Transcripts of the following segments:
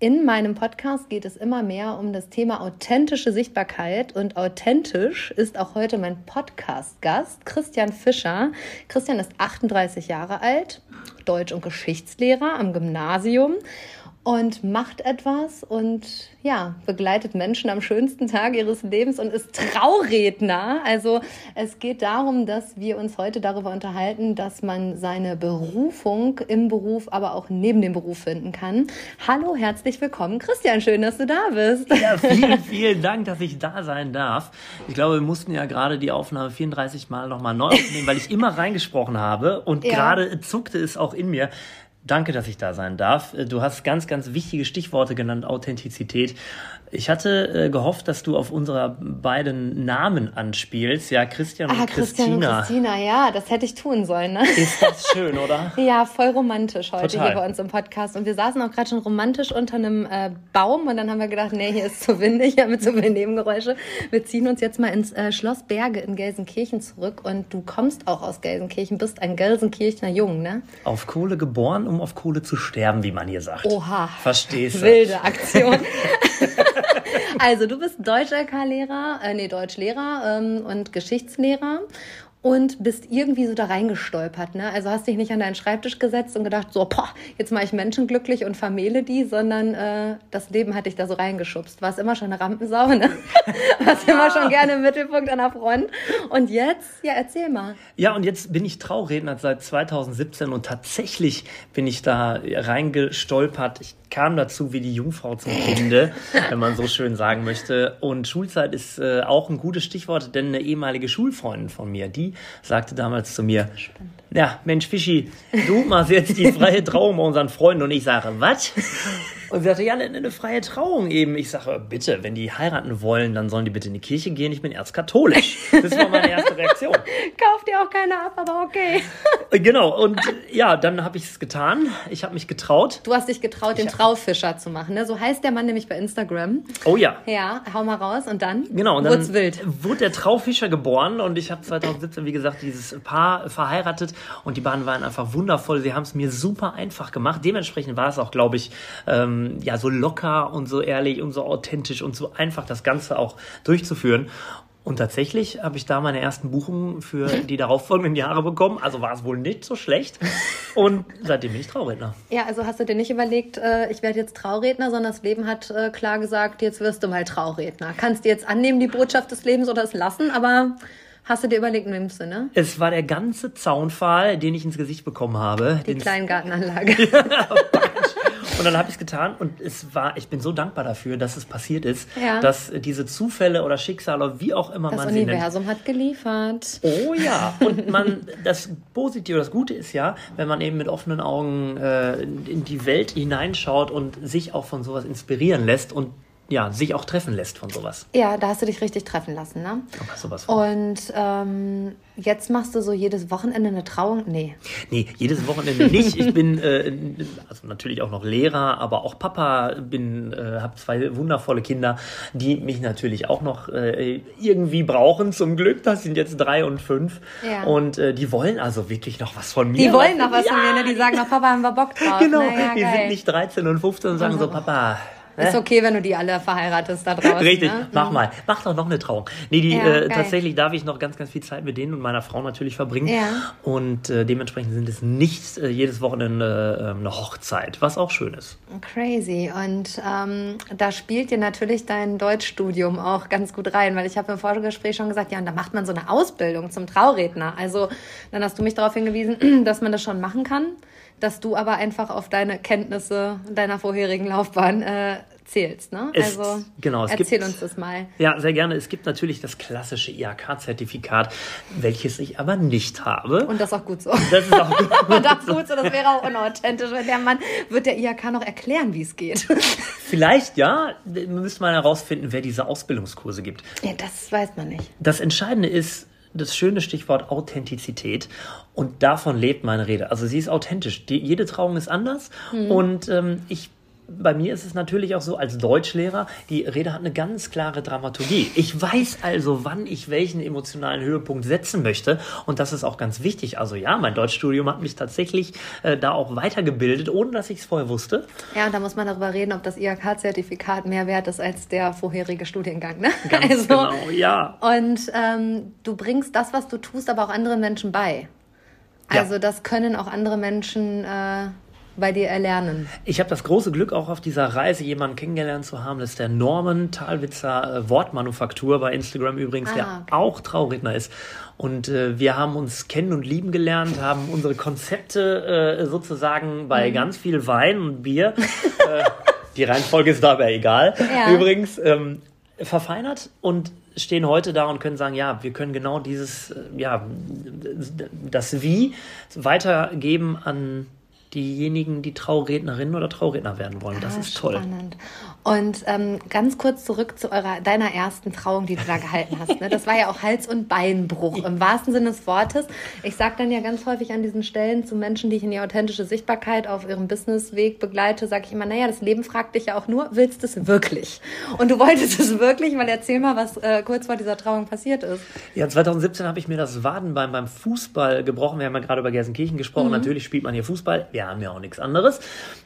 in meinem Podcast geht es immer mehr um das Thema authentische Sichtbarkeit und authentisch ist auch heute mein Podcast-Gast Christian Fischer. Christian ist 38 Jahre alt, Deutsch- und Geschichtslehrer am Gymnasium und macht etwas und ja, begleitet Menschen am schönsten Tag ihres Lebens und ist Trauredner. Also es geht darum, dass wir uns heute darüber unterhalten, dass man seine Berufung im Beruf, aber auch neben dem Beruf finden kann. Hallo, herzlich willkommen, Christian. Schön, dass du da bist. Ja, vielen, vielen Dank, dass ich da sein darf. Ich glaube, wir mussten ja gerade die Aufnahme 34 Mal nochmal neu aufnehmen, weil ich immer reingesprochen habe und ja. gerade zuckte es auch in mir. Danke, dass ich da sein darf. Du hast ganz, ganz wichtige Stichworte genannt, Authentizität. Ich hatte äh, gehofft, dass du auf unsere beiden Namen anspielst, ja, Christian und ah, Christian Christina. und Christina, ja, das hätte ich tun sollen. Ne? Ist das schön, oder? ja, voll romantisch heute Total. hier bei uns im Podcast. Und wir saßen auch gerade schon romantisch unter einem äh, Baum und dann haben wir gedacht, nee, hier ist zu windig, ja, mit so vielen Nebengeräusche. Wir ziehen uns jetzt mal ins äh, Schloss Berge in Gelsenkirchen zurück und du kommst auch aus Gelsenkirchen, bist ein Gelsenkirchener Jung, ne? Auf Kohle geboren, um auf Kohle zu sterben, wie man hier sagt. Oha. Verstehst du? Wilde Aktion. also du bist Deutsch-LK-Lehrer, äh, nee, Deutschlehrer ähm, und Geschichtslehrer und bist irgendwie so da reingestolpert. Ne? Also hast dich nicht an deinen Schreibtisch gesetzt und gedacht, so, boah, jetzt mache ich Menschen glücklich und vermähle die, sondern äh, das Leben hat dich da so reingeschubst. Warst immer schon eine Rampensau, ne? Warst immer schon gerne im Mittelpunkt an der Front. Und jetzt, ja, erzähl mal. Ja, und jetzt bin ich Trauredner seit 2017 und tatsächlich bin ich da reingestolpert. Ich kam dazu wie die Jungfrau zum Kinde, wenn man so schön sagen möchte. Und Schulzeit ist äh, auch ein gutes Stichwort, denn eine ehemalige Schulfreundin von mir, die sagte damals zu mir, Spannend. ja, Mensch Fischi, du machst jetzt die freie Trauung bei unseren Freunden. Und ich sage, was? Und sie sagte, ja, eine, eine freie Trauung eben. Ich sage, bitte, wenn die heiraten wollen, dann sollen die bitte in die Kirche gehen. Ich bin erzkatholisch. Das war meine erste Reaktion. Kauft dir auch keiner ab, aber okay. genau, und ja, dann habe ich es getan. Ich habe mich getraut. Du hast dich getraut, den Traufischer zu machen. Ne? So heißt der Mann nämlich bei Instagram. Oh ja. Ja, hau mal raus und dann genau, und dann wild. wurde der Traufischer geboren und ich habe 2017, wie gesagt, dieses Paar verheiratet und die beiden waren einfach wundervoll. Sie haben es mir super einfach gemacht. Dementsprechend war es auch, glaube ich, ähm, ja so locker und so ehrlich und so authentisch und so einfach das Ganze auch durchzuführen. Und tatsächlich habe ich da meine ersten Buchungen für die darauffolgenden Jahre bekommen. Also war es wohl nicht so schlecht. Und seitdem bin ich Trauredner. Ja, also hast du dir nicht überlegt, äh, ich werde jetzt Trauredner, sondern das Leben hat äh, klar gesagt, jetzt wirst du mal Trauredner. Kannst du jetzt annehmen, die Botschaft des Lebens oder es lassen, aber Hast du dir überlegt, in welchem Sinne? Es war der ganze Zaunpfahl, den ich ins Gesicht bekommen habe. Die Kleingartenanlage. Und dann habe ich es getan und es war, ich bin so dankbar dafür, dass es passiert ist, ja. dass diese Zufälle oder Schicksale, wie auch immer das man sie nennt. Das Universum hat geliefert. Oh ja, und man, das Positive, das Gute ist ja, wenn man eben mit offenen Augen äh, in die Welt hineinschaut und sich auch von sowas inspirieren lässt und ja, sich auch treffen lässt von sowas. Ja, da hast du dich richtig treffen lassen, ne? Aber sowas von. Und ähm, jetzt machst du so jedes Wochenende eine Trauung? Nee. Nee, jedes Wochenende nicht. Ich bin äh, also natürlich auch noch Lehrer, aber auch Papa, bin, äh, habe zwei wundervolle Kinder, die mich natürlich auch noch äh, irgendwie brauchen, zum Glück. Das sind jetzt drei und fünf. Ja. Und äh, die wollen also wirklich noch was von mir. Die wollen noch was ja. von mir, ne? Die sagen noch, Papa, haben wir Bock drauf. Genau, naja, die geil. sind nicht 13 und 15 und sagen so, Papa, ist okay, wenn du die alle verheiratest da draußen. Richtig, ne? mach mhm. mal. Mach doch noch eine Trauung. Nee, die, ja, äh, tatsächlich darf ich noch ganz, ganz viel Zeit mit denen und meiner Frau natürlich verbringen. Ja. Und äh, dementsprechend sind es nicht äh, jedes Wochenende äh, eine Hochzeit, was auch schön ist. Crazy. Und ähm, da spielt dir natürlich dein Deutschstudium auch ganz gut rein, weil ich habe im Vorgespräch schon gesagt, ja, und da macht man so eine Ausbildung zum Trauredner. Also dann hast du mich darauf hingewiesen, dass man das schon machen kann dass du aber einfach auf deine Kenntnisse deiner vorherigen Laufbahn äh, zählst. Ne? Es, also genau, erzähl gibt, uns das mal. Ja, sehr gerne. Es gibt natürlich das klassische IHK-Zertifikat, welches ich aber nicht habe. Und das ist auch gut so. Das ist auch gut, Und das gut so. Das wäre auch unauthentisch, wenn der Mann wird der IHK noch erklären, wie es geht. Vielleicht ja. Müsste man herausfinden, wer diese Ausbildungskurse gibt. Ja, das weiß man nicht. Das Entscheidende ist, das schöne Stichwort Authentizität und davon lebt meine Rede. Also sie ist authentisch. Die, jede Trauung ist anders mhm. und ähm, ich bei mir ist es natürlich auch so, als Deutschlehrer, die Rede hat eine ganz klare Dramaturgie. Ich weiß also, wann ich welchen emotionalen Höhepunkt setzen möchte. Und das ist auch ganz wichtig. Also ja, mein Deutschstudium hat mich tatsächlich äh, da auch weitergebildet, ohne dass ich es vorher wusste. Ja, und da muss man darüber reden, ob das IHK-Zertifikat mehr wert ist als der vorherige Studiengang. Ne? Ganz also, genau, ja. Und ähm, du bringst das, was du tust, aber auch anderen Menschen bei. Also ja. das können auch andere Menschen... Äh, bei dir erlernen? Ich habe das große Glück, auch auf dieser Reise jemanden kennengelernt zu haben. Das ist der Norman Talwitzer äh, Wortmanufaktur bei Instagram übrigens, ah, der okay. auch Trauredner ist. Und äh, wir haben uns kennen und lieben gelernt, haben unsere Konzepte äh, sozusagen bei mhm. ganz viel Wein und Bier, äh, die Reihenfolge ist dabei egal, ja. übrigens, ähm, verfeinert und stehen heute da und können sagen, ja, wir können genau dieses, äh, ja, das Wie weitergeben an diejenigen, die Traurednerinnen oder Trauredner werden wollen. Das ah, ist toll. Spannend. Und ähm, ganz kurz zurück zu eurer, deiner ersten Trauung, die du da gehalten hast. Ne? Das war ja auch Hals- und Beinbruch im wahrsten Sinne des Wortes. Ich sage dann ja ganz häufig an diesen Stellen zu Menschen, die ich in die authentische Sichtbarkeit auf ihrem Businessweg begleite, sage ich immer, naja, das Leben fragt dich ja auch nur, willst du es wirklich? Und du wolltest es wirklich, weil erzähl mal, was äh, kurz vor dieser Trauung passiert ist. Ja, 2017 habe ich mir das Wadenbein beim Fußball gebrochen. Wir haben ja gerade über Gelsenkirchen gesprochen. Mhm. Natürlich spielt man hier Fußball. Wir haben ja auch nichts anderes.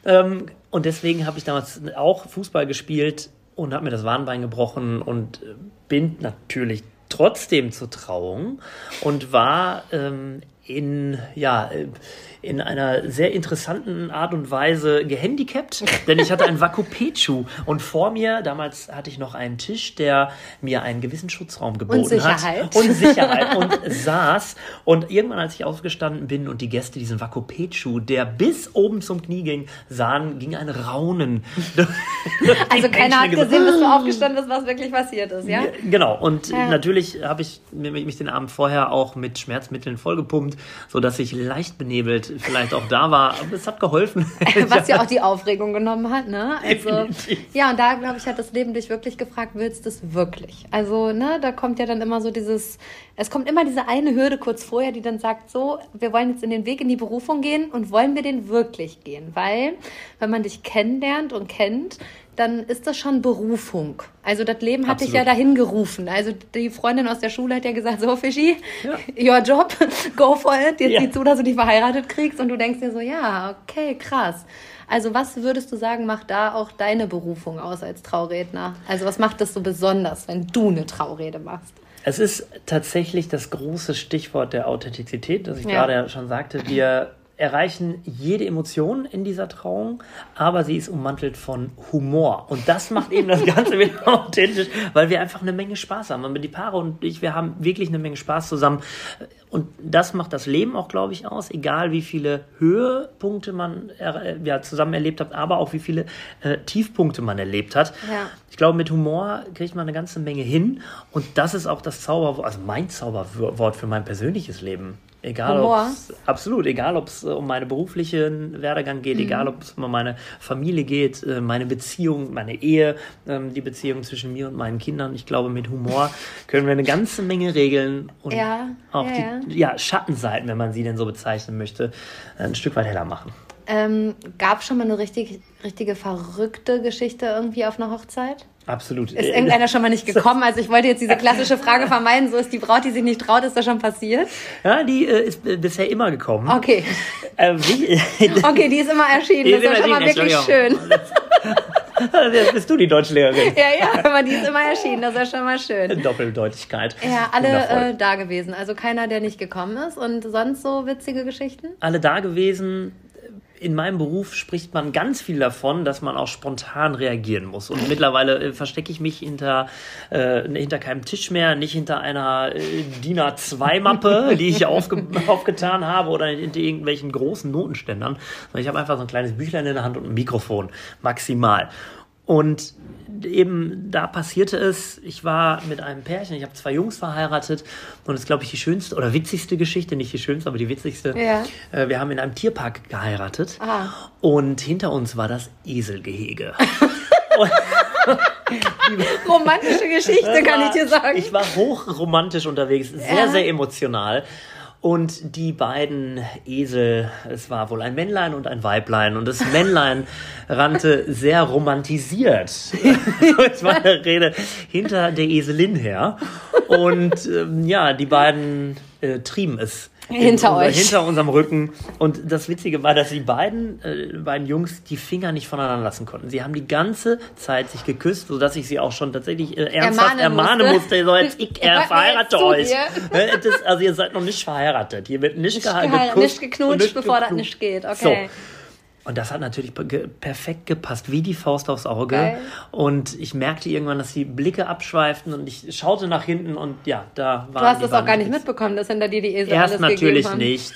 Ähm, und deswegen habe ich damals auch Fußball gespielt und habe mir das Warnbein gebrochen und äh, bin natürlich trotzdem zur Trauung und war ähm, in, ja, in einer sehr interessanten Art und Weise gehandicapt, denn ich hatte einen Vakupechu und vor mir, damals hatte ich noch einen Tisch, der mir einen gewissen Schutzraum geboten und Sicherheit. hat. Und Sicherheit. Und saß. Und irgendwann, als ich aufgestanden bin und die Gäste diesen Vakupechu, der bis oben zum Knie ging, sahen, ging ein Raunen. also keiner hat gesehen, dass du aufgestanden bist, was wirklich passiert ist, ja? Genau. Und ja. natürlich habe ich mich den Abend vorher auch mit Schmerzmitteln vollgepumpt, sodass ich leicht benebelt vielleicht auch da war, aber es hat geholfen. Was ja auch die Aufregung genommen hat, ne? Also, ja, und da, glaube ich, hat das Leben dich wirklich gefragt, willst du es wirklich? Also, ne, da kommt ja dann immer so dieses, es kommt immer diese eine Hürde kurz vorher, die dann sagt, so, wir wollen jetzt in den Weg in die Berufung gehen und wollen wir den wirklich gehen? Weil, wenn man dich kennenlernt und kennt, dann ist das schon Berufung. Also das Leben hat Absolut. dich ja dahin gerufen. Also die Freundin aus der Schule hat ja gesagt, so Fischi, ja. your job, go for it. Jetzt ja. sieh zu, dass du dich verheiratet kriegst und du denkst dir so, ja, okay, krass. Also was würdest du sagen, macht da auch deine Berufung aus als Trauredner? Also was macht das so besonders, wenn du eine Traurede machst? Es ist tatsächlich das große Stichwort der Authentizität, das ich ja. gerade schon sagte. Wir erreichen jede Emotion in dieser Trauung, aber sie ist ummantelt von Humor. Und das macht eben das Ganze wieder authentisch, weil wir einfach eine Menge Spaß haben. Und die Paare und ich, wir haben wirklich eine Menge Spaß zusammen. Und das macht das Leben auch, glaube ich, aus, egal wie viele Höhepunkte man äh, ja, zusammen erlebt hat, aber auch wie viele äh, Tiefpunkte man erlebt hat. Ja. Ich glaube, mit Humor kriegt man eine ganze Menge hin. Und das ist auch das Zauberwort, also mein Zauberwort für mein persönliches Leben. Egal ob absolut, egal ob es äh, um meinen beruflichen Werdegang geht, mhm. egal ob es um meine Familie geht, äh, meine Beziehung, meine Ehe, ähm, die Beziehung zwischen mir und meinen Kindern. Ich glaube, mit Humor können wir eine ganze Menge regeln und ja, auch ja, die ja. Schattenseiten, wenn man sie denn so bezeichnen möchte, ein Stück weit heller machen. Ähm, Gab es schon mal eine richtig, richtige verrückte Geschichte irgendwie auf einer Hochzeit? Absolut. Ist irgendeiner schon mal nicht gekommen? Also ich wollte jetzt diese klassische Frage vermeiden, so ist die Braut, die sich nicht traut, ist das schon passiert? Ja, die äh, ist bisher immer gekommen. Okay. Äh, okay, die ist immer erschienen, die das ist, ist schon mal wirklich schön. Jetzt bist du die Deutschlehrerin. Ja, ja, aber die ist immer erschienen, das ist schon mal schön. Doppeldeutigkeit. Ja, alle äh, da gewesen. Also keiner, der nicht gekommen ist. Und sonst so witzige Geschichten? Alle da gewesen in meinem Beruf spricht man ganz viel davon, dass man auch spontan reagieren muss. Und mittlerweile äh, verstecke ich mich hinter, äh, hinter keinem Tisch mehr, nicht hinter einer äh, DIN A2-Mappe, die ich aufge aufgetan habe, oder hinter irgendwelchen großen Notenständern. Ich habe einfach so ein kleines Büchlein in der Hand und ein Mikrofon, maximal. Und eben da passierte es, ich war mit einem Pärchen, ich habe zwei Jungs verheiratet und das ist, glaube ich, die schönste oder witzigste Geschichte, nicht die schönste, aber die witzigste. Ja. Äh, wir haben in einem Tierpark geheiratet ah. und hinter uns war das Eselgehege. Romantische Geschichte, kann ich dir sagen. Ich war hochromantisch unterwegs, sehr, Ja. sehr emotional. Und die beiden Esel, es war wohl ein Männlein und ein Weiblein. Und das Männlein rannte sehr romantisiert, mit meiner Rede, hinter der Eselin her. Und ähm, ja, die beiden äh, trieben es. In Hinter unser, euch. Hinter unserem Rücken. Und das Witzige war, dass die beiden, äh, beiden Jungs die Finger nicht voneinander lassen konnten. Sie haben die ganze Zeit sich geküsst, sodass ich sie auch schon tatsächlich äh, ernsthaft Ermahnen ermahnen musste. So, jetzt, ich äh, mir verheirate euch. Ne, Das, also ihr seid noch nicht verheiratet. Hier wird nicht, geha- geheiratet, geküsst nicht geknutscht, nicht bevor das geknutscht. nicht geht. Okay. So. Und das hat natürlich perfekt gepasst, wie die Faust aufs Auge. Geil. Und ich merkte irgendwann, dass die Blicke abschweiften und ich schaute nach hinten und ja, da waren Du hast die es auch gar nicht mitbekommen, dass hinter dir die Esel Erst alles natürlich gegeben haben. nicht.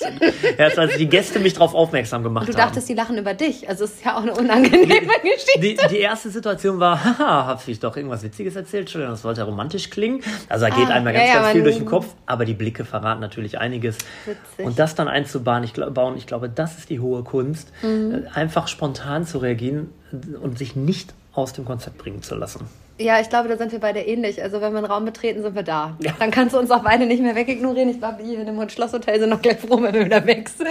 Erst als die Gäste mich darauf aufmerksam gemacht Du haben. dachtest, die lachen über dich. Also es ist ja auch eine unangenehme Geschichte. Die, die erste Situation war, haha, hab ich doch irgendwas Witziges erzählt? Entschuldigung, das sollte romantisch klingen. Also da geht Ah, ja, ganz, ja, ganz viel durch den Kopf, aber die Blicke verraten natürlich einiges. Witzig. Und das dann einzubauen, ich, glaub, bauen, ich glaube, das ist die hohe Kunst, Mhm. Einfach spontan zu reagieren und sich nicht aus dem Konzept bringen zu lassen. Ja, ich glaube, da sind wir beide ähnlich. Also wenn wir einen Raum betreten, sind wir da. Dann kannst du uns auch beide nicht mehr wegignorieren. Ich glaube, die hier in dem Schlosshotel sind noch gleich froh, wenn wir wieder weg sind.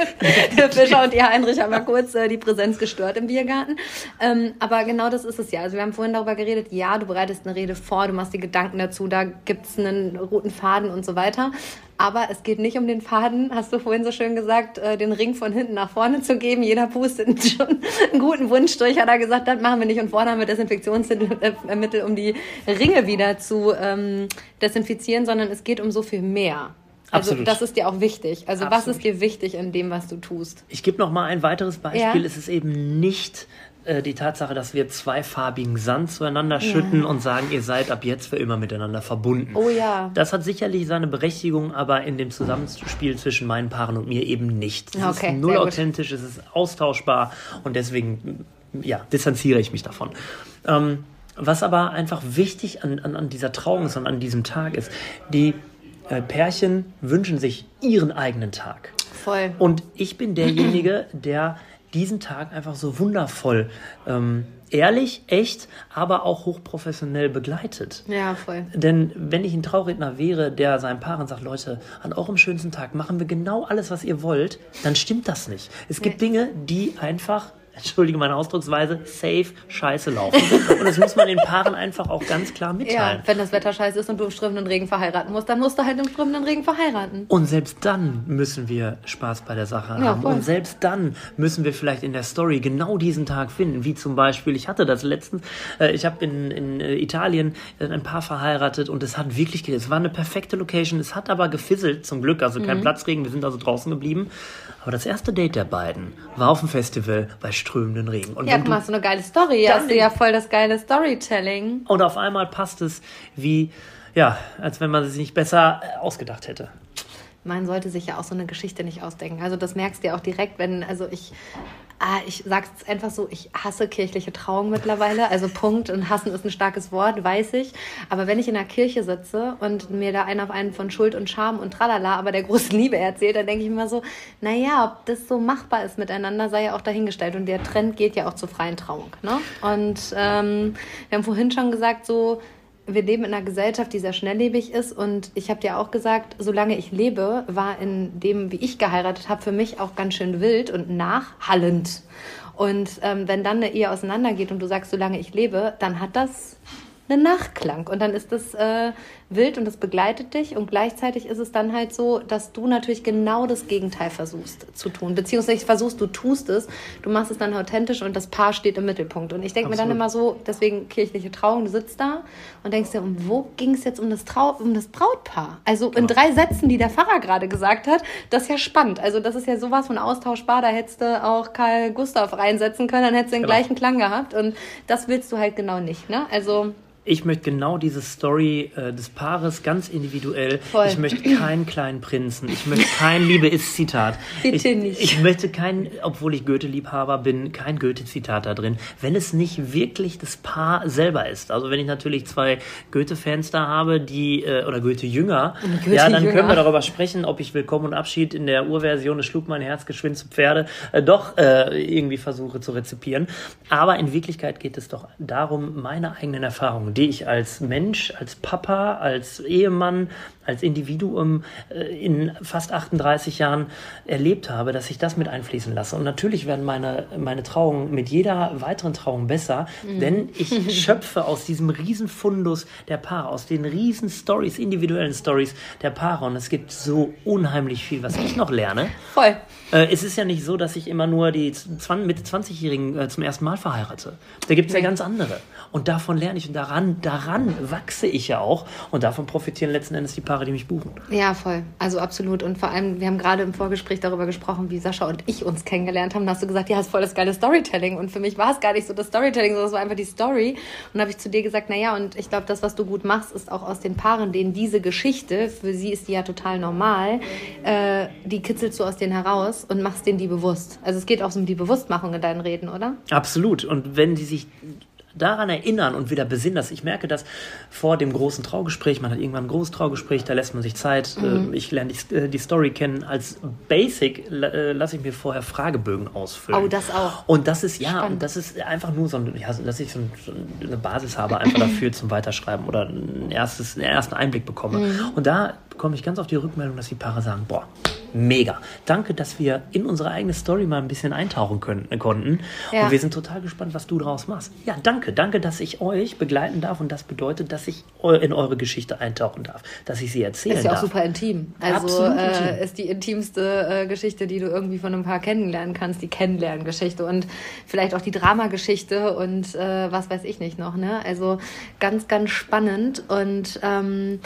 Der Fischer und ihr Heinrich haben ja kurz äh, die Präsenz gestört im Biergarten. Ähm, aber genau das ist es ja. Also wir haben vorhin darüber geredet, ja, du bereitest eine Rede vor, du machst die Gedanken dazu, da gibt's einen roten Faden und so weiter. Aber es geht nicht um den Faden, hast du vorhin so schön gesagt, äh, den Ring von hinten nach vorne zu geben. Jeder pustet schon einen guten Wunsch durch, hat er gesagt, das machen wir nicht. Und vorne haben wir Desinfektionsmittel, um die Ringe wieder zu ähm, desinfizieren, sondern es geht um so viel mehr. Also Absolut. das ist dir auch wichtig. Also was Absolut. ist dir wichtig in dem, was du tust? Ich gebe noch mal ein weiteres Beispiel. Ja. Es ist eben nicht äh, die Tatsache, dass wir zweifarbigen Sand zueinander schütten und sagen, ihr seid ab jetzt für immer miteinander verbunden. Oh ja. Das hat sicherlich seine Berechtigung, aber in dem Zusammenspiel zwischen meinen Paaren und mir eben nicht. Es Okay, ist null sehr gut. authentisch, es ist austauschbar und deswegen ja, distanziere ich mich davon. Ähm, was aber einfach wichtig an, an, an dieser Trauung ist und an diesem Tag ist, die äh, Pärchen wünschen sich ihren eigenen Tag. Voll. Und ich bin derjenige, der diesen Tag einfach so wundervoll, ähm, ehrlich, echt, aber auch hochprofessionell begleitet. Ja, voll. Denn wenn ich ein Trauredner wäre, der seinen Paaren sagt, Leute, an eurem schönsten Tag machen wir genau alles, was ihr wollt, dann stimmt das nicht. Es gibt Nee. Dinge, die einfach, entschuldige meine Ausdrucksweise, safe scheiße laufen. Und das muss man den Paaren einfach auch ganz klar Ja, mitteilen. wenn das Wetter scheiße ist und du im strömenden Regen verheiraten musst, dann musst du halt im strömenden Regen verheiraten. Und selbst dann müssen wir Spaß bei der Sache Ja, haben. voll. Und selbst dann müssen wir vielleicht in der Story genau diesen Tag finden. Wie zum Beispiel, ich hatte das letztens, äh, ich habe in, in äh, Italien ein Paar verheiratet und es hat wirklich, es war eine perfekte Location, es hat aber gefisselt zum Glück, also Mhm. kein Platzregen, wir sind also draußen geblieben. Aber das erste Date der beiden war auf dem Festival bei strömenden Regen. Und Ja, guck du mal, du eine geile Story. Ja, hast du ja voll das geile Storytelling. und auf einmal passt es wie, ja, als wenn man es sich nicht besser ausgedacht hätte. Man sollte sich ja auch so eine Geschichte nicht ausdenken. Also das merkst du ja auch direkt, wenn, also ich, ah, ich sag's einfach so, ich hasse kirchliche Trauung mittlerweile. Also Punkt. Und hassen ist ein starkes Wort, weiß ich. Aber wenn ich in der Kirche sitze und mir da einer auf einen von Schuld und Scham und Tralala, aber der großen Liebe erzählt, dann denke ich mir so, naja, ob das so machbar ist miteinander, sei ja auch dahingestellt. Und der Trend geht ja auch zur freien Trauung. Ne? Und ähm, wir haben vorhin schon gesagt, so, wir leben in einer Gesellschaft, die sehr schnelllebig ist. Und ich habe dir auch gesagt, solange ich lebe, war in dem, wie ich geheiratet habe, für mich auch ganz schön wild und nachhallend. Und ähm, wenn dann eine Ehe auseinandergeht und du sagst, solange ich lebe, dann hat das einen Nachklang. Und dann ist das äh, wild und das begleitet dich. Und gleichzeitig ist es dann halt so, dass du natürlich genau das Gegenteil versuchst zu tun. Beziehungsweise versuchst, du tust es, du machst es dann authentisch und das Paar steht im Mittelpunkt. Und ich denke mir dann immer so, deswegen kirchliche Trauung, du sitzt da und denkst dir, um wo ging es jetzt um das, Trau um das Brautpaar? Also in drei Sätzen, die der Pfarrer gerade gesagt hat, das ist ja spannend. Also das ist ja sowas von austauschbar, da hättest du auch Karl Gustav reinsetzen können, dann hättest du den Genau. gleichen Klang gehabt. Und das willst du halt genau nicht. Ne? Also Ich möchte genau diese Story äh, des Paares ganz individuell. Voll. Ich möchte keinen kleinen Prinzen. Ich möchte kein Liebe ist Zitat. Bitte ich, nicht. Ich möchte kein, obwohl ich Goethe-Liebhaber bin, kein Goethe-Zitat da drin. Wenn es nicht wirklich das Paar selber ist. Also wenn ich natürlich zwei Goethe-Fans da habe, die, äh, oder Goethe-Jünger, ja, dann können wir darüber sprechen, ob ich Willkommen und Abschied in der Urversion, es schlug mein Herz geschwind zu Pferde, äh, doch äh, irgendwie versuche zu rezipieren. Aber in Wirklichkeit geht es doch darum, meine eigenen Erfahrungen die ich als Mensch, als Papa, als Ehemann, als Individuum äh, in fast 38 Jahren erlebt habe, dass ich das mit einfließen lasse. Und natürlich werden meine, meine Trauungen mit jeder weiteren Trauung besser, mhm. denn ich schöpfe aus diesem Riesenfundus der Paare, aus den riesen Stories, individuellen Stories der Paare. Und es gibt so unheimlich viel, was ich noch lerne. Voll. Äh, es ist ja nicht so, dass ich immer nur die 20, Mitte 20-Jährigen äh, zum ersten Mal verheirate. Da gibt es ja ganz andere. Und davon lerne ich und daran, daran wachse ich ja auch. Und davon profitieren letzten Endes die Paare, die mich buchen. Ja, voll. Also absolut. Und vor allem, wir haben gerade im Vorgespräch darüber gesprochen, wie Sascha und ich uns kennengelernt haben. Da hast du gesagt, ja, das ist voll das geile Storytelling. Und für mich war es gar nicht so das Storytelling, sondern es war einfach die Story. Und dann habe ich zu dir gesagt, naja, und ich glaube, das, was du gut machst, ist auch aus den Paaren, denen diese Geschichte, für sie ist die ja total normal, äh, die kitzelst du aus denen heraus und machst denen die bewusst. Also es geht auch so um die Bewusstmachung in deinen Reden, oder? Absolut. Und wenn die sich daran erinnern und wieder besinnen, dass ich merke, dass vor dem großen Traugespräch, man hat irgendwann ein großes Traugespräch, da lässt man sich Zeit, mhm. Äh, ich lerne die, äh, die, Story kennen. Als Basic äh, lasse ich mir vorher Fragebögen ausfüllen. Oh, das auch. Und das ist, ja, und das ist einfach nur so, ein, ja, dass ich so, ein, so eine Basis habe, einfach dafür zum Weiterschreiben oder ein erstes, einen ersten Einblick bekomme. Mhm. Und da bekomme ich ganz oft die Rückmeldung, dass die Paare sagen, boah, mega. Danke, dass wir in unsere eigene Story mal ein bisschen eintauchen können, äh, konnten. Ja. Und wir sind total gespannt, was du daraus machst. Ja, danke. Danke, dass ich euch begleiten darf. Und das bedeutet, dass ich in eure Geschichte eintauchen darf. Dass ich sie erzählen darf. Ist ja auch super intim. Also äh, intim. ist die intimste äh, Geschichte, die du irgendwie von einem Paar kennenlernen kannst. Die Kennenlerngeschichte. Und vielleicht auch die Dramageschichte und äh, was weiß ich nicht noch. Ne? Also ganz, ganz spannend. Und ähm,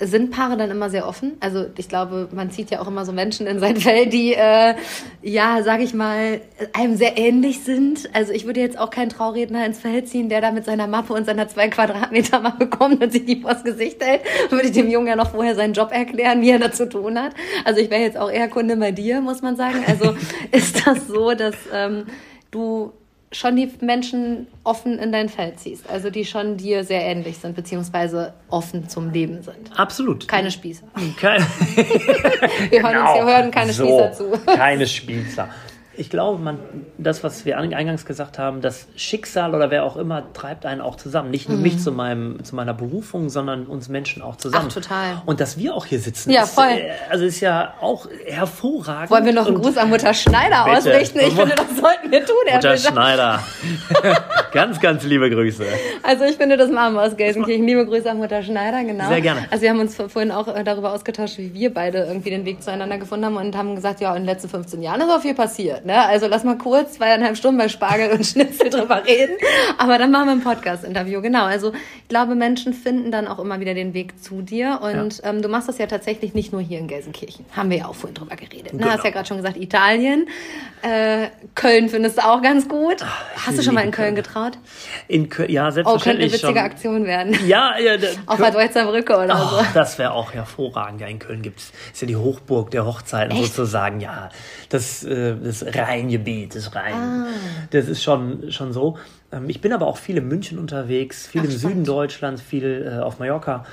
sind Paare dann immer sehr offen? Also ich glaube, man zieht ja auch immer so Menschen in sein Feld, die, äh, ja, sag ich mal, einem sehr ähnlich sind. Also ich würde jetzt auch keinen Trauredner ins Feld ziehen, der da mit seiner Mappe und seiner zwei Quadratmeter Mappe kommt und sich die vors Gesicht hält. Würde ich dem Jungen ja noch vorher seinen Job erklären, wie er da zu tun hat. Also ich wäre jetzt auch eher Kunde bei dir, muss man sagen. Also ist das so, dass ähm, du schon die Menschen offen in dein Feld ziehst, also die schon dir sehr ähnlich sind, beziehungsweise offen zum Leben sind. Absolut. Keine Spießer. Keine. wir hören genau. uns, wir hören keine so, Spießer zu. keine Spießer ich glaube, man, das, was wir eingangs gesagt haben, das Schicksal oder wer auch immer treibt einen auch zusammen. Nicht nur mhm. mich zu, meinem, zu meiner Berufung, sondern uns Menschen auch zusammen. Ach, total. Und dass wir auch hier sitzen, ja, ist, voll. Äh, also ist ja auch hervorragend. Wollen wir noch einen Gruß an Mutter Schneider bitte. ausrichten? Ich finde, das sollten wir tun. Mutter Schneider. ganz, ganz liebe Grüße. Also ich finde, das machen wir aus Gelsenkirchen. Liebe Grüße an Mutter Schneider, genau. Sehr gerne. Also wir haben uns vorhin auch äh, darüber ausgetauscht, wie wir beide irgendwie den Weg zueinander gefunden haben und haben gesagt, ja, in den letzten 15 Jahren ist auch viel passiert. Ne? Also lass mal kurz zweieinhalb Stunden bei Spargel und Schnitzel drüber reden. Aber dann machen wir ein Podcast-Interview. Genau. Also ich glaube, Menschen finden dann auch immer wieder den Weg zu dir. Und ja. ähm, du machst das ja tatsächlich nicht nur hier in Gelsenkirchen. Haben wir ja auch vorhin drüber geredet. Ne? Genau. Hast ja gerade schon gesagt, Italien. Äh, Köln findest du auch ganz gut. Ach, Hast du schon mal in Köln, Köln getraut? In Köln, ja, selbstverständlich. Oh, könnte eine witzige schon. Aktion werden. Ja, ja. Auf der Deutzer Brücke oder oh, so. Das wäre auch hervorragend. Ja, in Köln gibt es, ist ja die Hochburg der Hochzeiten Echt? sozusagen. Ja, das, äh, das Rheingebiet, das Rhein. Ah. Das ist schon, schon so. Ähm, ich bin aber auch viel in München unterwegs, viel Ach, im spannend. Süden Deutschlands, viel äh, auf Mallorca.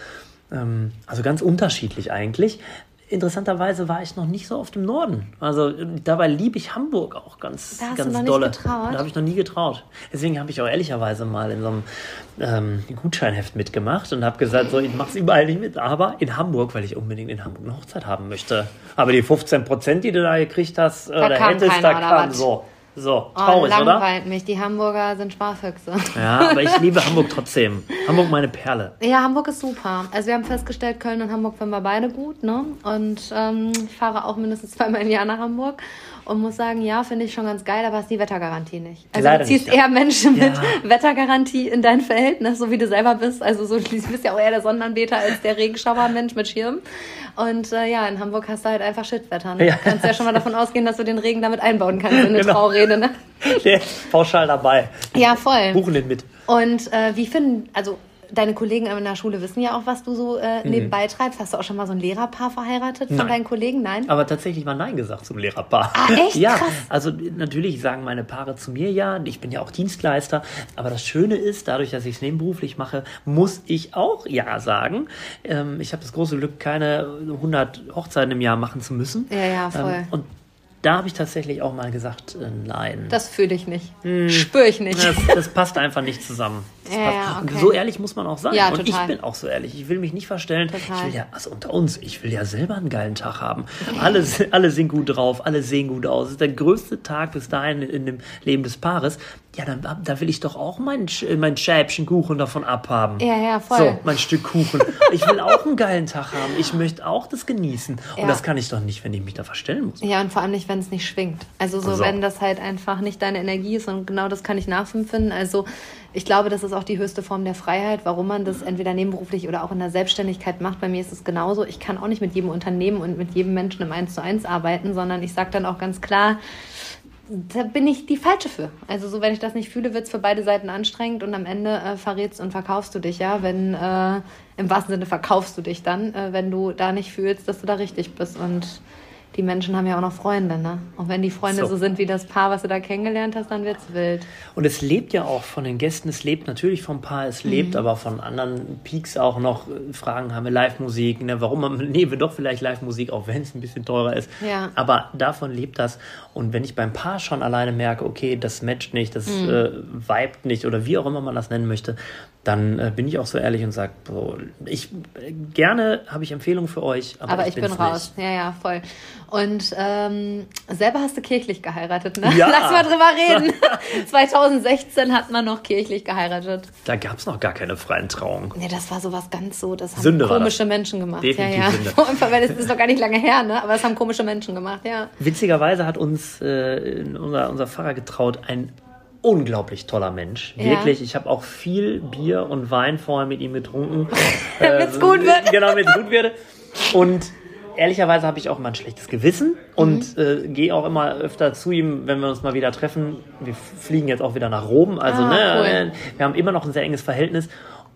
Ähm, also ganz unterschiedlich eigentlich. Interessanterweise war ich noch nicht so oft im Norden. Also dabei liebe ich Hamburg auch ganz, da hast ganz du noch dolle. Nicht getraut. Da habe ich noch nie getraut. Deswegen habe ich auch ehrlicherweise mal in so einem ähm, Gutscheinheft mitgemacht und habe gesagt, so, ich mache es überall nicht mit, aber in Hamburg, weil ich unbedingt in Hamburg eine Hochzeit haben möchte. Aber die 15 Prozent, die du da gekriegt hast, da oder hättest, da kam so. So, oh, traurig, oh, langweilt oder? mich. Die Hamburger sind Sparfüchse. Ja, aber ich liebe Hamburg trotzdem. Hamburg meine Perle. Ja, Hamburg ist super. Also wir haben festgestellt, Köln und Hamburg finden wir beide gut. Ne? Und ähm, ich fahre auch mindestens zweimal im Jahr nach Hamburg und muss sagen, ja, finde ich schon ganz geil, aber hast die Wettergarantie nicht. Also Leider du ziehst nicht, eher Menschen mit ja. Wettergarantie in dein Verhältnis, so wie du selber bist. Also so, du bist ja auch eher der Sonnenanbeter als der Regenschauermensch mit Schirm. Und äh, ja, in Hamburg hast du halt einfach Shitwetter. Ne? Ja. Du kannst ja schon mal davon ausgehen, dass du den Regen damit einbauen kannst in eine genau. Traurede. Ne? Pauschal dabei. Ja, voll. Buchen den mit. Und äh, wie finden, also deine Kollegen in der Schule wissen ja auch, was du so äh, mhm. nebenbei treibst. Hast du auch schon mal so ein Lehrerpaar verheiratet von nein. deinen Kollegen? Nein. Aber tatsächlich mal Nein gesagt zum Lehrerpaar. Ah, echt? ja, Krass. also natürlich sagen meine Paare zu mir ja. Ich bin ja auch Dienstleister. Aber das Schöne ist, dadurch, dass ich es nebenberuflich mache, muss ich auch Ja sagen. Ähm, ich habe das große Glück, keine 100 Hochzeiten im Jahr machen zu müssen. Ja, ja, voll. Ähm, und da habe ich tatsächlich auch mal gesagt, äh, nein. Das fühle ich nicht. Hm, Spüre ich nicht. Das, das, passt einfach nicht zusammen. Ja, okay. So ehrlich muss man auch sein. Ja, und ich bin auch so ehrlich. Ich will mich nicht verstellen. Total. Ich will ja, also unter uns, ich will ja selber einen geilen Tag haben. Alle, alle sind gut drauf, alle sehen gut aus. Es ist der größte Tag bis dahin in dem Leben des Paares. Ja, dann da will ich doch auch mein, mein Schäbchen Kuchen davon abhaben. Ja, ja, voll. So, mein Stück Kuchen. Ich will auch einen geilen Tag haben. Ich möchte auch das genießen. Und Ja. das kann ich doch nicht, wenn ich mich da verstellen muss. Ja, und vor allem nicht, wenn es nicht schwingt. Also so, So. wenn das halt einfach nicht deine Energie ist und genau das kann ich nachempfinden. Also ich glaube, das ist auch die höchste Form der Freiheit, warum man das entweder nebenberuflich oder auch in der Selbstständigkeit macht. Bei mir ist es genauso. Ich kann auch nicht mit jedem Unternehmen und mit jedem Menschen im Eins zu eins arbeiten, sondern ich sage dann auch ganz klar, da bin ich die Falsche für. Also so, wenn ich das nicht fühle, wird es für beide Seiten anstrengend und am Ende äh, verrätst und verkaufst du dich, ja. Wenn äh, im wahrsten Sinne verkaufst du dich dann, äh, wenn du da nicht fühlst, dass du da richtig bist. Und die Menschen haben ja auch noch Freunde, ne? Und wenn die Freunde so, So. sind wie das Paar, was du da kennengelernt hast, dann wird's wild. Und es lebt ja auch von den Gästen, es lebt natürlich vom Paar, es lebt Mhm. aber von anderen Peaks auch noch. Fragen, haben wir Live-Musik? Ne? Warum haben- nehmen wir doch vielleicht Live-Musik, auch wenn es ein bisschen teurer ist. Ja. Aber davon lebt das. Und wenn ich beim Paar schon alleine merke, okay, das matcht nicht, das Mhm. äh, vibet nicht oder wie auch immer man das nennen möchte, dann äh, bin ich auch so ehrlich und sage, so, ich gerne habe ich Empfehlungen für euch, aber, Aber ich, bin bin's raus. Nicht. Ja, ja, voll. Und ähm, selber hast du kirchlich geheiratet, ne? Ja. Lass mal drüber reden. 2016 hat man noch kirchlich geheiratet. Da gab es noch gar keine freien Trauungen. Nee, das war sowas ganz so, das haben Sünde komische. Menschen gemacht. Definitiv ja, ja. Sünde. Vor allem, weil das ist doch gar nicht lange her, ne? Aber das haben komische Menschen gemacht, ja. Witzigerweise hat uns äh, unser, unser Pfarrer getraut, ein unglaublich toller Mensch. Ja. Wirklich, ich habe auch viel Bier und Wein vorher mit ihm getrunken. Damit's gut wird. Genau, damit es gut werde. Und ehrlicherweise habe ich auch immer ein schlechtes Gewissen und Mhm. äh, gehe auch immer öfter zu ihm, wenn wir uns mal wieder treffen. Wir fliegen jetzt auch wieder nach Rom. Also, Ah, ne, cool. wir haben immer noch ein sehr enges Verhältnis.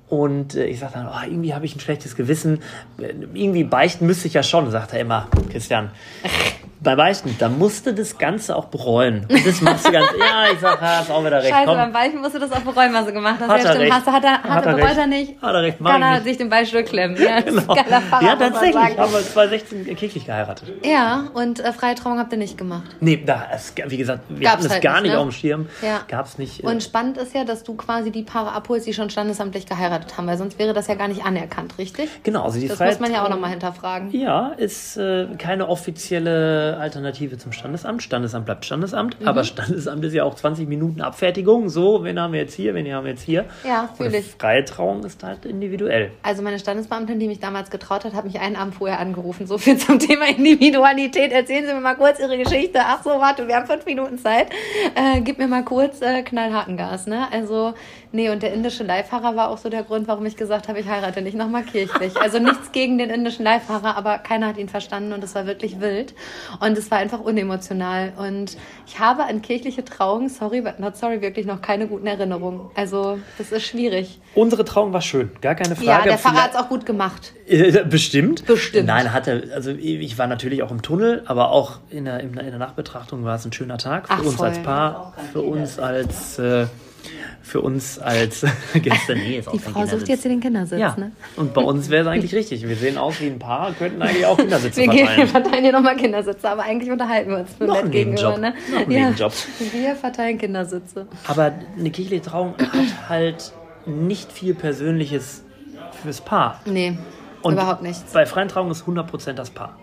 Und äh, ich sage dann, oh, irgendwie habe ich ein schlechtes Gewissen. Äh, Irgendwie beichten müsste ich ja schon, sagt er immer, Christian. Bei Beichten, da musste das Ganze auch bereuen. Und das machst du ganz, ja, ich sag, hast auch wieder recht. Scheiße, komm. beim Weichen musst du das auf bereuen, was du gemacht hast. Hat ja, er stimmt. recht. Hast, du- hat er, hat Hat er er bereut er nicht? Hat er recht, Kann er nicht. sich den Beistuhl klemmen. Ja, Genau. ja, tatsächlich, haben wir 2016 kirchlich geheiratet. Ja, und äh, freie Trauung habt ihr nicht gemacht. Nee, da, es, wie gesagt, wir Gab's hatten es halt gar nicht, ne? auf dem Schirm. Ja. Gab's nicht. äh, Und spannend ist ja, dass du quasi die Paare abholst, die schon standesamtlich geheiratet haben, weil sonst wäre das ja gar nicht anerkannt, richtig? genau, also die Das freie muss man ja auch nochmal hinterfragen. Ja, ist äh, keine offizielle Alternative zum Standesamt. Standesamt bleibt Standesamt, Mhm. aber Standesamt ist ja auch 20 Minuten Abfertigung. So, wen haben wir jetzt hier, wen haben wir jetzt hier? Ja, fühle eine ich. freie Trauung ist halt individuell. Also meine Standesbeamtin, die mich damals getraut hat, hat mich einen Abend vorher angerufen. So viel zum Thema Individualität. Erzählen Sie mir mal kurz Ihre Geschichte. Ach so, warte, wir haben fünf Minuten Zeit. Äh, gib mir mal kurz äh, Knallhakengas. Ne? Also, nee, und der indische Leihfahrer war auch so der Grund, warum ich gesagt habe, ich heirate nicht nochmal kirchlich. Also nichts gegen den indischen Leihfahrer, aber keiner hat ihn verstanden und es war wirklich wild. Und es war einfach unemotional. Und ich habe an kirchliche Trauungen, sorry, but not sorry, wirklich noch keine guten Erinnerungen. Also, das ist schwierig. Unsere Trauung war schön, gar keine Frage. Ja, der Pfarrer hat es auch gut gemacht. Äh, Bestimmt. Bestimmt. Nein, hatte, also ich war natürlich auch im Tunnel, aber auch in der, in der, in der Nachbetrachtung war es ein schöner Tag für Ach, uns voll. als Paar, für uns als äh, für uns als Gäste. Nee, ist auch Die Frau sucht jetzt hier den Kindersitz, ja, ne? und bei uns wäre es eigentlich richtig. Wir sehen aus wie ein Paar, könnten eigentlich auch Kindersitze Wir, gehen, wir verteilen. verteilen hier nochmal Kindersitze, aber eigentlich unterhalten wir uns mit Noch nett ein gegenüber. Ne? Noch ein ja, Nebenjob. Wir verteilen Kindersitze. Aber eine kirchliche Trauung hat halt nicht viel Persönliches fürs Paar. Nee, Und überhaupt nichts. Bei freien Trauungen ist 100% das Paar.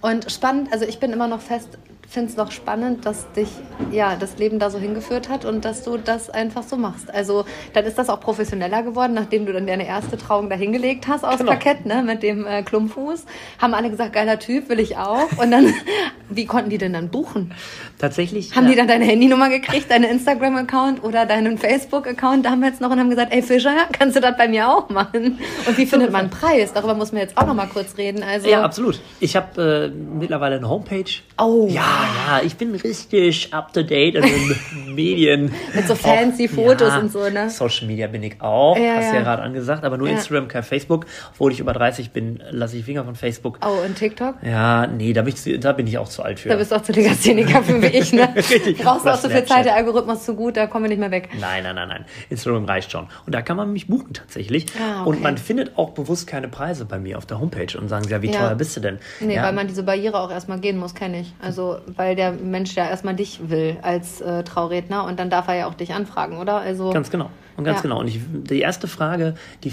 Und spannend, also ich bin immer noch fest, finde es noch spannend, dass dich ja das Leben da so hingeführt hat und dass du das einfach so machst. Also dann ist das auch professioneller geworden, nachdem du dann deine erste Trauung da hingelegt hast aus Genau. Parkett, ne, mit dem äh, Klumpfuß. Haben alle gesagt, geiler Typ, will ich auch. Und dann, wie konnten die denn dann buchen? Tatsächlich. Haben ja. die dann deine Handynummer gekriegt, deinen Instagram-Account oder deinen Facebook-Account damals noch und haben gesagt, ey Fischer, kannst du das bei mir auch machen? Und wie findet man einen Preis? Darüber muss man jetzt auch noch mal kurz reden. Also, Ja, absolut. Ich habe äh, mittlerweile eine Homepage. Oh. Ja, ja, ich bin richtig up to date in den Medien. Mit so fancy Fotos und so, ne? Social Media bin ich auch, Ja, hast du ja ja. gerade angesagt, aber nur Ja. Instagram, kein Facebook. Obwohl ich über 30 bin, lasse ich Finger von Facebook. oh, und TikTok? Ja, nee, da bin, ich, da bin ich auch zu alt für. Da bist du auch zu Legastheniker für wie ich, ne? Richtig. Brauchst du auch so viel. Zeit, der Algorithmus zu gut, da kommen wir nicht mehr weg. Nein, nein, nein, nein. Instagram reicht schon. Und da kann man mich buchen tatsächlich. Ah, okay. Und man findet auch bewusst keine Preise bei mir auf der Homepage und sagen, ja, wie Ja. teuer bist du denn? Nee, ja, weil man diese Barriere auch erstmal gehen muss, kenne ich. Also weil der Mensch ja erstmal dich will als äh, Trauredner und dann darf er ja auch dich anfragen, oder? Also, ganz genau. Und ganz Ja. genau. Und ich, die erste Frage, die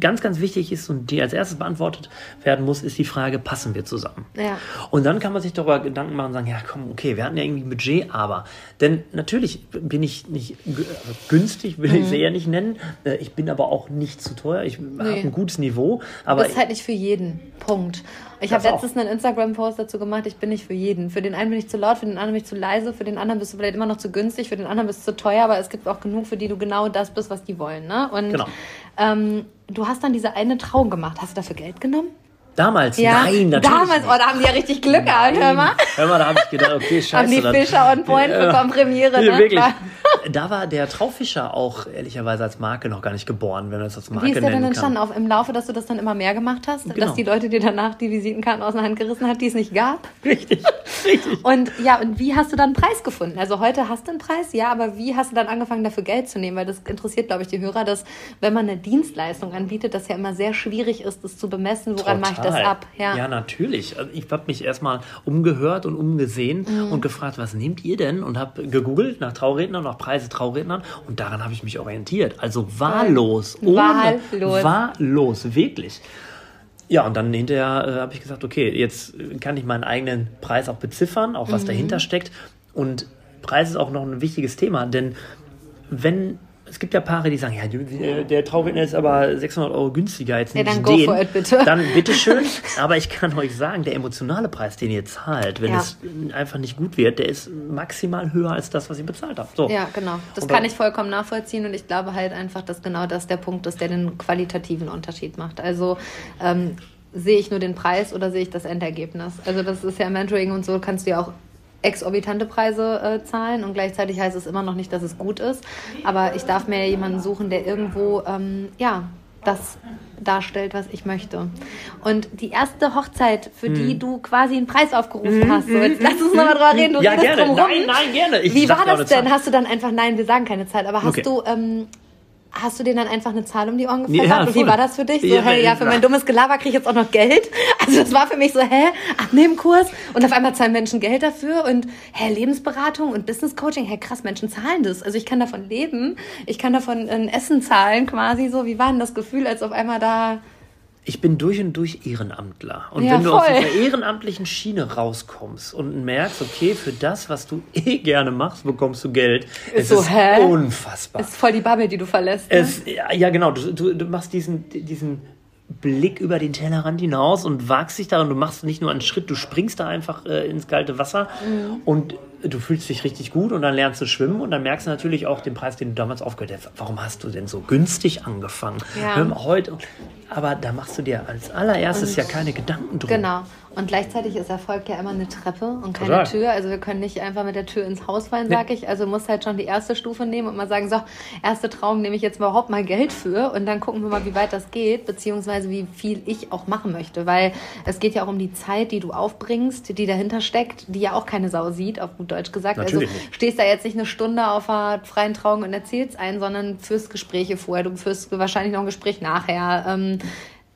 ganz, ganz wichtig ist und die als erstes beantwortet werden muss, ist die Frage, passen wir zusammen? Ja. Und dann kann man sich darüber Gedanken machen und sagen, ja komm, okay, wir hatten ja irgendwie ein Budget, aber. Denn natürlich bin ich nicht also günstig, will Mhm. ich sie ja nicht nennen. Äh, Ich bin aber auch nicht zu teuer. Ich habe ein gutes Niveau. Aber das ist halt nicht für jeden. Punkt. Ich habe auch. letztens einen Instagram-Post dazu gemacht, ich bin nicht für jeden. Für den einen bin ich zu laut, für den anderen bin ich zu leise, für den anderen bist du vielleicht immer noch zu günstig, für den anderen bist du zu teuer, aber es gibt auch genug, für die du genau das bist, was die wollen. Ne? Und Genau. Ähm, du hast dann diese eine Trauung gemacht. Hast du dafür Geld genommen? Damals, Ja, nein, natürlich. damals, nicht. oh, da haben die ja richtig Glück gehabt, hör mal. Hör mal, da habe ich gedacht, okay, scheiße. Haben die Fischer on point bekommen, Premiere, ne? Wirklich. Da war der Traufischer auch ehrlicherweise als Marke noch gar nicht geboren, wenn man das als Marke Wie ist der denn nennen entstanden? kann. Auf, Im Laufe, dass du das dann immer mehr gemacht hast? Genau. Dass die Leute dir danach die Visitenkarten aus der Hand gerissen hat, die es nicht gab? Richtig, richtig. Und ja, und wie hast du dann einen Preis gefunden? Also heute hast du einen Preis, ja, aber wie hast du dann angefangen, dafür Geld zu nehmen? Weil das interessiert, glaube ich, die Hörer, dass wenn man eine Dienstleistung anbietet, das ja immer sehr schwierig ist, das zu bemessen, woran mache ich das ab? Ja, natürlich. Also ich habe mich erstmal umgehört und umgesehen Mhm. und gefragt, was nehmt ihr denn? Und habe gegoogelt nach Traurednern, nach Preise Traurednern und daran habe ich mich orientiert. Also wahllos. Ohne, Wahllos. Wahllos, wirklich. Ja, und dann hinterher äh, habe ich gesagt, okay, jetzt kann ich meinen eigenen Preis auch beziffern, auch Mhm. was dahinter steckt. Und Preis ist auch noch ein wichtiges Thema, denn wenn es gibt ja Paare, die sagen, ja, der, der Trauredner ist aber 600 Euro günstiger, jetzt Ja, dann go den. for it, bitte. Dann bitteschön. Aber ich kann euch sagen, der emotionale Preis, den ihr zahlt, wenn Ja. es einfach nicht gut wird, der ist maximal höher als das, was ihr bezahlt habt. So. Ja, genau. Das Und kann ich vollkommen nachvollziehen und ich glaube halt einfach, dass genau das der Punkt ist, der den qualitativen Unterschied macht. Also ähm, sehe ich nur den Preis oder sehe ich das Endergebnis? Also das ist ja Mentoring und so, kannst du ja auch exorbitante Preise äh, zahlen und gleichzeitig heißt es immer noch nicht, dass es gut ist. Aber ich darf mir jemanden suchen, der irgendwo, ähm, ja, das darstellt, was ich möchte. Und die erste Hochzeit, für Hm. die du quasi einen Preis aufgerufen hast, so, jetzt lass uns nochmal drüber reden, du Ja, gerne. drum rum. Nein, nein, gerne. Ich Wie war das denn? Hast du dann einfach, nein, wir sagen keine Zahl, aber hast Okay. du, ähm, hast du denen dann einfach eine Zahl um die Ohren Ja, gepfeffert? Und wie war das für dich? So, Ja, hey, ja, ja, für mein dummes Gelaber kriege ich jetzt auch noch Geld. Also das war für mich so, hä, Abnehmkurs und auf einmal zahlen Menschen Geld dafür und hä, Lebensberatung und Business Coaching, hä, krass, Menschen zahlen das. Also ich kann davon leben, ich kann davon ein Essen zahlen quasi so. Wie war denn das Gefühl, als auf einmal da Ich bin durch und durch Ehrenamtler. Und Ja, wenn du aus voll. dieser ehrenamtlichen Schiene rauskommst und merkst, okay, für das, was du eh gerne machst, bekommst du Geld. es so, ist hä? unfassbar. ist voll die Bubble, die du verlässt. Ne? Es, ja, ja, genau. Du, du, du machst diesen, diesen Blick über den Tellerrand hinaus und wagst dich da und du machst nicht nur einen Schritt, du springst da einfach äh, ins kalte Wasser Mhm. und du fühlst dich richtig gut und dann lernst du schwimmen und dann merkst du natürlich auch den Preis, den du damals aufgehört hast. Warum hast du denn so günstig angefangen? Ja. Mal, heute. Aber da machst du dir als allererstes ja keine Gedanken drum. Genau. Und gleichzeitig ist Erfolg ja immer eine Treppe und keine Total. Tür. Also wir können nicht einfach mit der Tür ins Haus fallen, sag ich. Also muss halt schon die erste Stufe nehmen und mal sagen, so, erste Trauung nehme ich jetzt überhaupt mal Geld für und dann gucken wir mal, wie weit das geht, beziehungsweise wie viel ich auch machen möchte. Weil es geht ja auch um die Zeit, die du aufbringst, die dahinter steckt, die ja auch keine Sau sieht, auf gut Deutsch gesagt. Natürlich also nicht. stehst da jetzt nicht eine Stunde auf einer freien Trauung und erzählst ein, sondern führst Gespräche vorher, du führst wahrscheinlich noch ein Gespräch nachher. Ähm,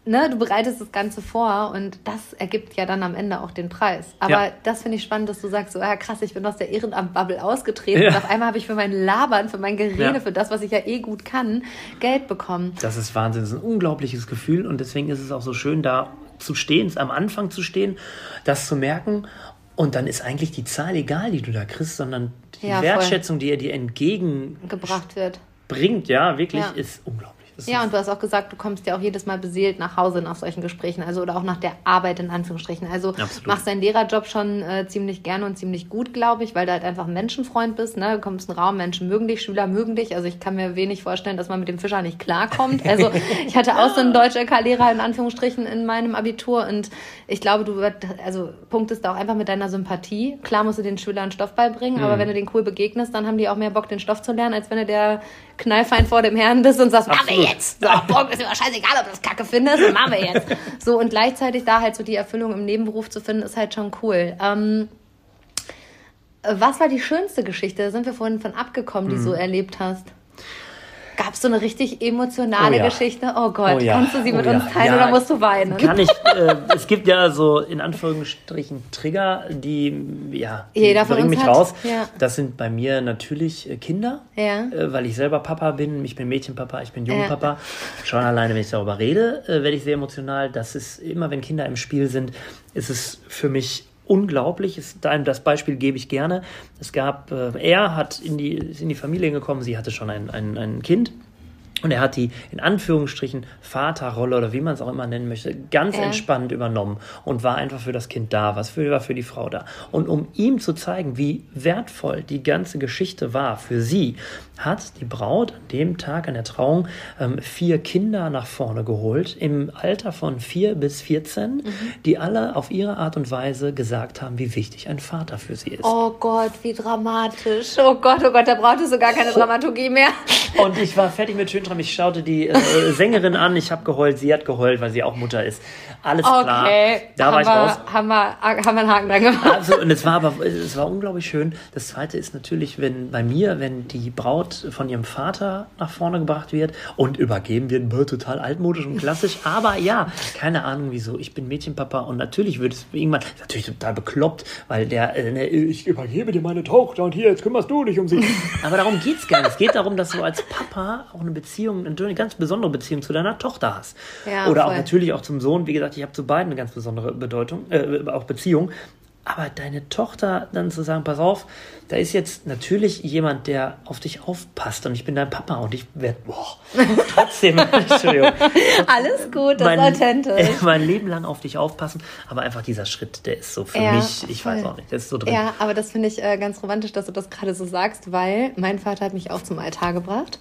ne, du bereitest das Ganze vor und das ergibt ja dann am Ende auch den Preis. Aber Ja. das finde ich spannend, dass du sagst, so, ja krass, ich bin aus der Ehrenamt-Bubble ausgetreten Ja. und auf einmal habe ich für mein Labern, für mein Gerede, Ja. für das, was ich ja eh gut kann, Geld bekommen. Das ist Wahnsinn, das ist ein unglaubliches Gefühl und deswegen ist es auch so schön, da zu stehen, am Anfang zu stehen, das zu merken und dann ist eigentlich die Zahl egal, die du da kriegst, sondern die Ja, voll. Wertschätzung, die er dir entgegenbringt, ja, wirklich, Ja. ist unglaublich. Das Ja, und du hast auch gesagt, du kommst ja auch jedes Mal beseelt nach Hause nach solchen Gesprächen, also oder auch nach der Arbeit in Anführungsstrichen. Also Absolut. machst deinen Lehrerjob schon äh, ziemlich gerne und ziemlich gut, glaube ich, weil du halt einfach ein Menschenfreund bist. Ne? Du kommst in einen Raum, Menschen mögen dich, Schüler mögen dich. Also ich kann mir wenig vorstellen, dass man mit dem Fischer nicht klarkommt. Also ich hatte auch so einen Deutsch-LK-Lehrer in Anführungsstrichen in meinem Abitur und ich glaube, du wird, also punktest da auch einfach mit deiner Sympathie. Klar musst du den Schülern Stoff beibringen, Mhm. aber wenn du den cool begegnest, dann haben die auch mehr Bock, den Stoff zu lernen, als wenn du der Knallfeind vor dem Herrn bist und sagst, machen wir Absolut. jetzt. So, Punkt, ist mir scheißegal, ob du das Kacke findest, machen wir jetzt. So, und gleichzeitig da halt so die Erfüllung im Nebenberuf zu finden, ist halt schon cool. Ähm, was war die schönste Geschichte? Da sind wir vorhin von abgekommen, die du so erlebt hast. Gab habe so eine richtig emotionale Oh ja. Geschichte. Oh Gott, Oh ja, kannst du sie oh mit ja. uns teilen Ja, oder musst du weinen? Kann ich. Äh, es gibt ja so in Anführungsstrichen Trigger, die ja die Jeder bringen mich hat, raus. ja. Das sind bei mir natürlich äh, Kinder, Ja. äh, weil ich selber Papa bin. Ich bin Mädchenpapa, ich bin Ja. Jungenpapa. Schon alleine, wenn ich darüber rede, äh, werde ich sehr emotional. Das ist immer, wenn Kinder im Spiel sind, ist es für mich unglaublich. Das Beispiel gebe ich gerne. Es gab, äh, er hat in die, ist in die Familie gekommen, sie hatte schon ein, ein, ein Kind. Und er hat die in Anführungsstrichen Vaterrolle oder wie man es auch immer nennen möchte, ganz Ja. entspannt übernommen und war einfach für das Kind da, was für, war für die Frau da. Und um ihm zu zeigen, wie wertvoll die ganze Geschichte war für sie, hat die Braut an dem Tag an der Trauung ähm, vier Kinder nach vorne geholt, im Alter von vier bis 14, die alle auf ihre Art und Weise gesagt haben, wie wichtig ein Vater für sie ist. Oh Gott, wie dramatisch. Oh Gott, oh Gott, da brauchtest du gar keine Dramaturgie mehr. Und ich war fertig mit Schöntram. Ich schaute die äh, Sängerin an. Ich habe geheult. Sie hat geheult, weil sie auch Mutter ist. Alles klar. Okay, Da haben, war ich wir, raus. haben, wir, haben wir einen Haken dran gemacht. Also, und es war aber es war unglaublich schön. Das zweite ist natürlich, wenn bei mir, wenn die Braut von ihrem Vater nach vorne gebracht wird und übergeben wird, total altmodisch und klassisch. Aber ja, keine Ahnung wieso. Ich bin Mädchenpapa und natürlich wird es irgendwann natürlich total bekloppt, weil der, äh, ne, ich übergebe dir meine Tochter und hier, jetzt kümmerst du dich um sie. Aber darum geht es gar nicht. Es geht darum, dass du als Papa auch eine Beziehung, eine ganz besondere Beziehung zu deiner Tochter hast. Ja, Oder auch voll. natürlich auch zum Sohn. Wie gesagt, ich habe zu beiden eine ganz besondere Bedeutung, äh, auch Beziehung. Aber deine Tochter dann zu sagen, pass auf, da ist jetzt natürlich jemand, der auf dich aufpasst und ich bin dein Papa und ich werde, boah, trotzdem, Entschuldigung, Alles gut, das ist mein, authentisch. äh, mein Leben lang auf dich aufpassen. Aber einfach dieser Schritt, der ist so für Ja, mich, ich weiß voll. auch nicht, der ist so drin. Ja, aber das finde ich äh, ganz romantisch, dass du das gerade so sagst, weil mein Vater hat mich auch zum Altar gebracht.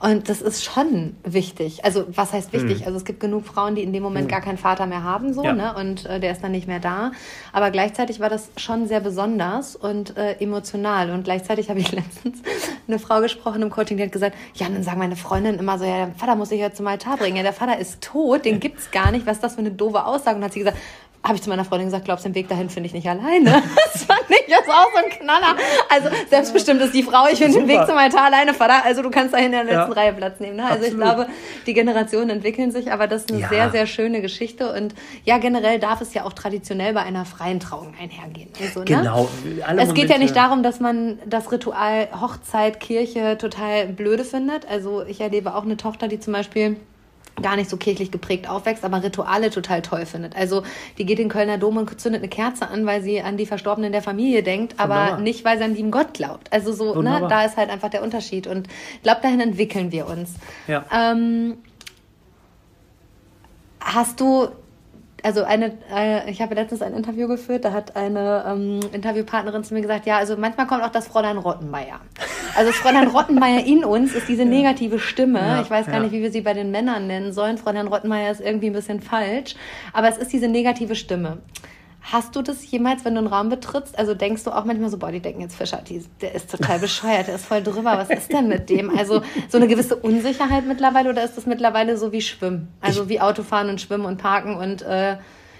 Und das ist schon wichtig. Also, was heißt wichtig? Also, es gibt genug Frauen, die in dem Moment gar keinen Vater mehr haben, so, Ja. ne? Und äh, der ist dann nicht mehr da. Aber gleichzeitig war das schon sehr besonders und äh, emotional. Und gleichzeitig habe ich letztens eine Frau gesprochen im Coaching, die hat gesagt, ja, dann sagen meine Freundinnen immer so, ja, der Vater muss sich ja zum Altar bringen. Ja, der Vater ist tot, den gibt's gar nicht. Was ist das für eine doofe Aussage? Und hat sie gesagt, habe ich zu meiner Freundin gesagt, glaubst du, den Weg dahin finde ich nicht alleine. Das fand ich jetzt auch so ein Knaller. Also selbstbestimmt ist die Frau, ich finde den. Weg zum Altar alleine, Vater. Also du kannst da in der letzten Ja. Reihe Platz nehmen. Ne? Also ich Absolut. glaube, die Generationen entwickeln sich, aber das ist eine Ja. sehr, sehr schöne Geschichte. Und ja, generell darf es ja auch traditionell bei einer freien Trauung einhergehen. Also, ne? Genau. Alle Es geht ja nicht darum, dass man das Ritual Hochzeit, Kirche total blöde findet. Also ich erlebe auch eine Tochter, die zum Beispiel gar nicht so kirchlich geprägt aufwächst, aber Rituale total toll findet. Also die geht in den Kölner Dom und zündet eine Kerze an, weil sie an die Verstorbenen der Familie denkt, aber Wunderbar. nicht, weil sie an lieben Gott glaubt. Also so, ne, da ist halt einfach der Unterschied. Und ich glaube, dahin entwickeln wir uns. Ja. Ähm, hast du, also eine, äh, ich habe letztens ein Interview geführt, da hat eine ähm, Interviewpartnerin zu mir gesagt, ja, also manchmal kommt auch das Fräulein Rottenmeier. Also Fräulein Rottenmeier in uns ist diese negative Stimme. Ja, ich weiß gar ja. nicht, wie wir sie bei den Männern nennen sollen. Fräulein Rottenmeier ist irgendwie ein bisschen falsch, aber es ist diese negative Stimme. Hast du das jemals, wenn du einen Raum betrittst, also denkst du auch manchmal so, boah, die denken jetzt Fischer, die, der ist total bescheuert, der ist voll drüber, was ist denn mit dem? Also so eine gewisse Unsicherheit mittlerweile oder ist das mittlerweile so wie Schwimmen? Also wie Autofahren und Schwimmen und Parken und äh,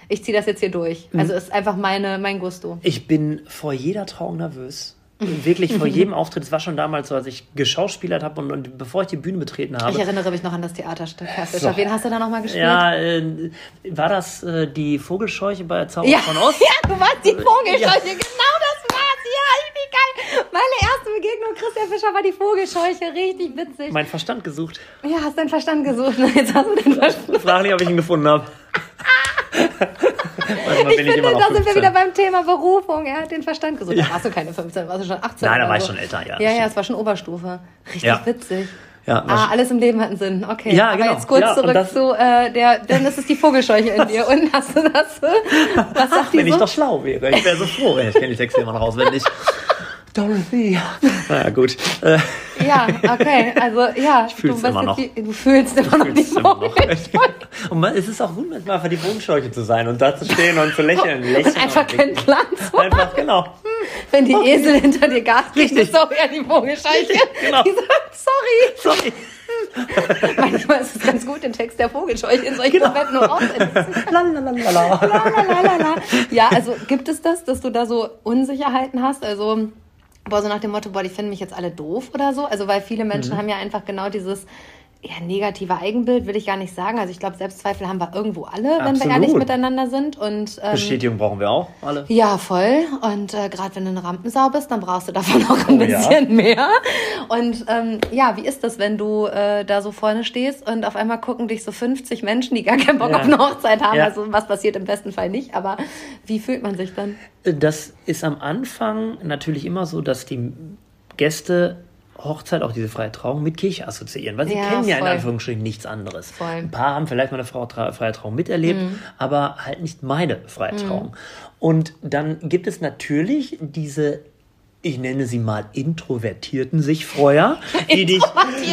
ich ziehe das jetzt hier durch. Also ist einfach meine, mein Gusto. Ich bin vor jeder Trauung nervös. Wirklich vor jedem Auftritt. Es war schon damals so, als ich geschauspielert habe und, und bevor ich die Bühne betreten habe. Ich erinnere mich noch an das Theaterstück. So. Wen hast du da nochmal gespielt? ja, äh, war das äh, die Vogelscheuche bei Zauber Ja, von Ost? ja, du warst die Vogelscheuche, Ja. genau das war's. Ja, richtig geil. Meine erste Begegnung Christian Fischer war die Vogelscheuche, richtig witzig. Mein Verstand gesucht. Ja, hast deinen Verstand gesucht. Jetzt hast du den Verstand. Frag nicht, ob ich ihn gefunden habe. Manchmal Ich bin ich finde, da sind wir 15. wieder beim Thema Berufung. Er hat den Verstand gesucht. Da warst du keine 15, da warst du schon 18. Nein, da war ich so. schon älter, ja. Ja, ja, es war schon Oberstufe. Richtig Ja. witzig. Ja, Ah, alles im Leben hat einen Sinn. Okay. Ja, Aber genau. jetzt kurz Ja, zurück das- zu äh, der, dann ist es die Vogelscheuche in dir. Und hast du das? Was sagt die Wenn ich so? doch schlau wäre. Ich wäre so froh. Ich kenne die Texte immer noch auswendig. Dorothy. Naja, gut. Ja, okay. Also ja, ich fühl's immer noch. Die, du fühlst immer noch die immer noch. Und man, es ist auch wunderbar, einfach die Vogelscheuche zu sein und da zu stehen und zu lächeln. lächeln Und einfach keinen winken. Plan zu haben. Einfach, genau. Wenn die Esel hinter dir Gas geben, Richtig. ist auch eher die Vogelscheuche. genau. Die sagt, sorry. Sorry. Manchmal ist es ganz gut, den Text der Vogelscheuche in solchen Genau. Momenten nur. Lalalala. Ja, also gibt es das, dass du da so Unsicherheiten hast? Also boah, so nach dem Motto, boah, die finden mich jetzt alle doof oder so. Also weil viele Menschen Mhm. haben ja einfach genau dieses ja, negative Eigenbild, will ich gar nicht sagen. Also ich glaube, Selbstzweifel haben wir irgendwo alle, wenn wir Absolut. ehrlich miteinander sind. Und ähm, Bestätigung brauchen wir auch alle. ja, voll. Und äh, gerade wenn du eine Rampensau bist, dann brauchst du davon auch ein Oh, ja. bisschen mehr. Und ähm, ja, wie ist das, wenn du äh, da so vorne stehst und auf einmal gucken dich so 50 Menschen, die gar keinen Bock Ja. auf eine Hochzeit haben? Ja. Also was passiert im besten Fall nicht, aber wie fühlt man sich dann? Das ist am Anfang natürlich immer so, dass die Gäste Hochzeit, auch diese freie Trauung, mit Kirche assoziieren, weil sie Ja, kennen ja in. Anführungsstrichen nichts anderes. Voll. Ein paar haben vielleicht mal eine Frau, Tra freie Trauung miterlebt, Mhm. aber halt nicht meine freie Trauung. Und dann gibt es natürlich diese ich nenne sie mal introvertierten Sichfreuer, die dich,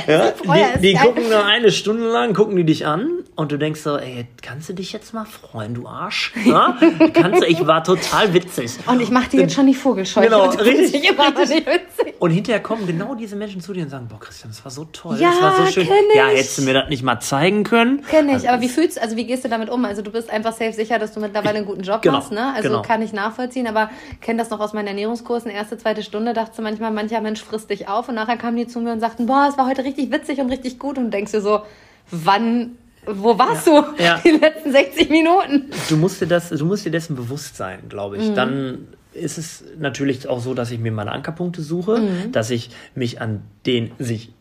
ja, die, die gucken nur eine Stunde lang, gucken die dich an und du denkst so, ey, kannst du dich jetzt mal freuen, du Arsch? Ja? kannst du, ich war total witzig. Und ich mache dir jetzt schon die Vogelscheu. Genau, richtig, mich immer nicht witzig. Und hinterher kommen genau diese Menschen zu dir und sagen, boah, Christian, das war so toll, Ja, das war so schön. Ja, ich. hättest du mir das nicht mal zeigen können? Kenn ich, Also, aber wie fühlst also wie gehst du damit um? Also du bist einfach safe sicher, dass du mittlerweile einen guten Job Genau, machst, ne? Also genau. kann ich nachvollziehen, aber kenne das noch aus meinen Ernährungskursen, erste, zweite Stunde, dachte manchmal, mancher Mensch frisst dich auf und nachher kamen die zu mir und sagten, boah, es war heute richtig witzig und richtig gut und denkst dir so, wann, wo warst Ja, du ja. die letzten 60 Minuten? du musst dir das, du musst dir dessen bewusst sein, glaube Mhm. ich. Dann ist es natürlich auch so, dass ich mir meine Ankerpunkte suche, dass ich mich an den sich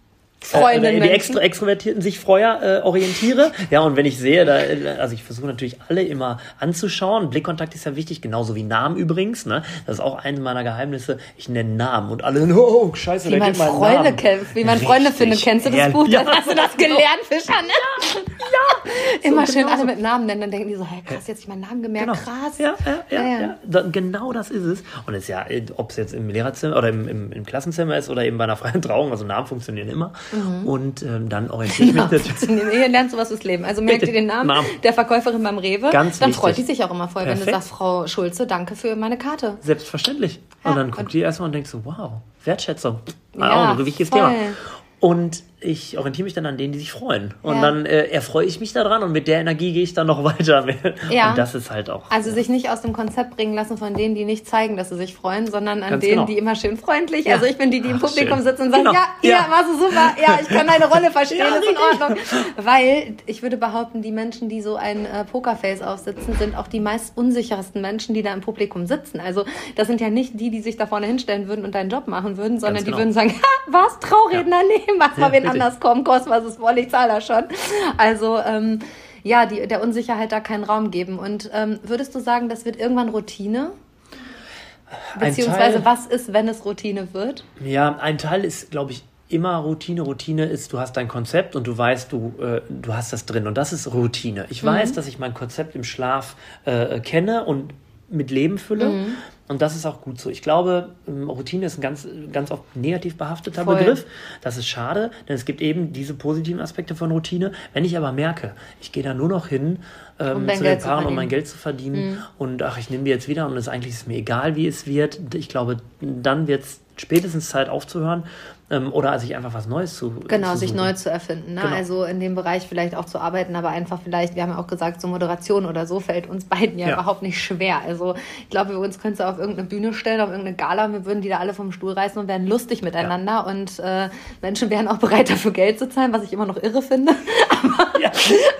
Freuenden äh, die Menschen. extra extrovertierten sich Freuer äh, orientiere. Ja, und wenn ich sehe, da, äh, also ich versuche natürlich alle immer anzuschauen. Blickkontakt ist ja wichtig, genauso wie Namen übrigens. Ne? Das ist auch eines meiner Geheimnisse. Ich nenne Namen und alle, oh, scheiße, Wie der man Freunde Namen. kennt, wie man Freunde Richtig, findet. Kennst du das. Buch? Ja. Hast du das gelernt, Fischer, ne? Ja, Immer schön genau alle so. mit Namen nennen, dann denken die so, hey, krass, jetzt ich meinen Namen gemerkt, Genau. krass. Ja, ja, ja. Ja, ja. Da, genau das ist es. Und es ist ja, ob es jetzt im Lehrerzimmer oder im, im, im Klassenzimmer ist oder eben bei einer freien Trauung, also Namen funktionieren immer. Und ähm, dann orientiere ich mich Ja, natürlich. lernst du was fürs Leben. Also merkt ihr den Namen, Namen. der Verkäuferin beim Rewe. Ganz dann wichtig. freut die sich auch immer voll, wenn du Perfekt. sagst, Frau Schulze, danke für meine Karte. Selbstverständlich. Und dann und- guckt die erstmal und denkt so, wow, Wertschätzung. Ja, auch ein wichtiges. Thema. Und ich orientiere mich dann an denen, die sich freuen. Und Ja. dann äh, erfreue ich mich daran und mit der Energie gehe ich dann noch weiter. Ja. Und das ist halt auch. Also sich nicht aus dem Konzept bringen lassen von denen, die nicht zeigen, dass sie sich freuen, sondern an Ganz denen, genau. die immer schön freundlich. Ja. Also ich bin die, die im Ach, Publikum schön. sitzen und sagen, Genau. ja, ja, Ja. machst du super, ja, ich kann deine Rolle verstehen, Ja, ist in. Ordnung. Weil ich würde behaupten, die Menschen, die so ein äh, Pokerface aufsitzen, sind auch die meist unsichersten Menschen, die da im Publikum sitzen. Also das sind ja nicht die, die sich da vorne hinstellen würden und deinen Job machen würden, sondern Ganz die genau. würden sagen, ha, was, Trauredner, nee, mach mal Ja, wen. Anders kommen, kost was es wolle, ich zahle das schon. Also ähm, ja, die, der Unsicherheit da keinen Raum geben. Und ähm, würdest du sagen, das wird irgendwann Routine? Beziehungsweise Teil- was ist, wenn es Routine wird? Ja, ein Teil ist, glaube ich, immer Routine. Routine ist, du hast dein Konzept und du weißt, du, äh, du hast das drin. Und das ist Routine. Ich weiß, dass ich mein Konzept im Schlaf äh, kenne und mit Leben fülle. Und das ist auch gut so. Ich glaube, ähm, Routine ist ein ganz, ganz oft negativ behafteter Voll. Begriff. Das ist schade, denn es gibt eben diese positiven Aspekte von Routine. Wenn ich aber merke, ich gehe da nur noch hin ähm, Um zu Geld den Paaren, um mein Geld zu verdienen und ach, ich nehme die jetzt wieder und es eigentlich ist mir egal, wie es wird. Ich glaube, dann wird es spätestens Zeit aufzuhören oder sich einfach was Neues zu Genau, zu sich neu zu erfinden. Ne? Genau. Also in dem Bereich vielleicht auch zu arbeiten, aber einfach vielleicht, wir haben ja auch gesagt, so Moderation oder so fällt uns beiden ja, Ja. überhaupt nicht schwer. Also ich glaube, wir uns könntest du auf irgendeine Bühne stellen, auf irgendeine Gala, und wir würden die da alle vom Stuhl reißen und wären lustig miteinander und äh, Menschen wären auch bereit dafür Geld zu zahlen, was ich immer noch irre finde. Aber, Ja.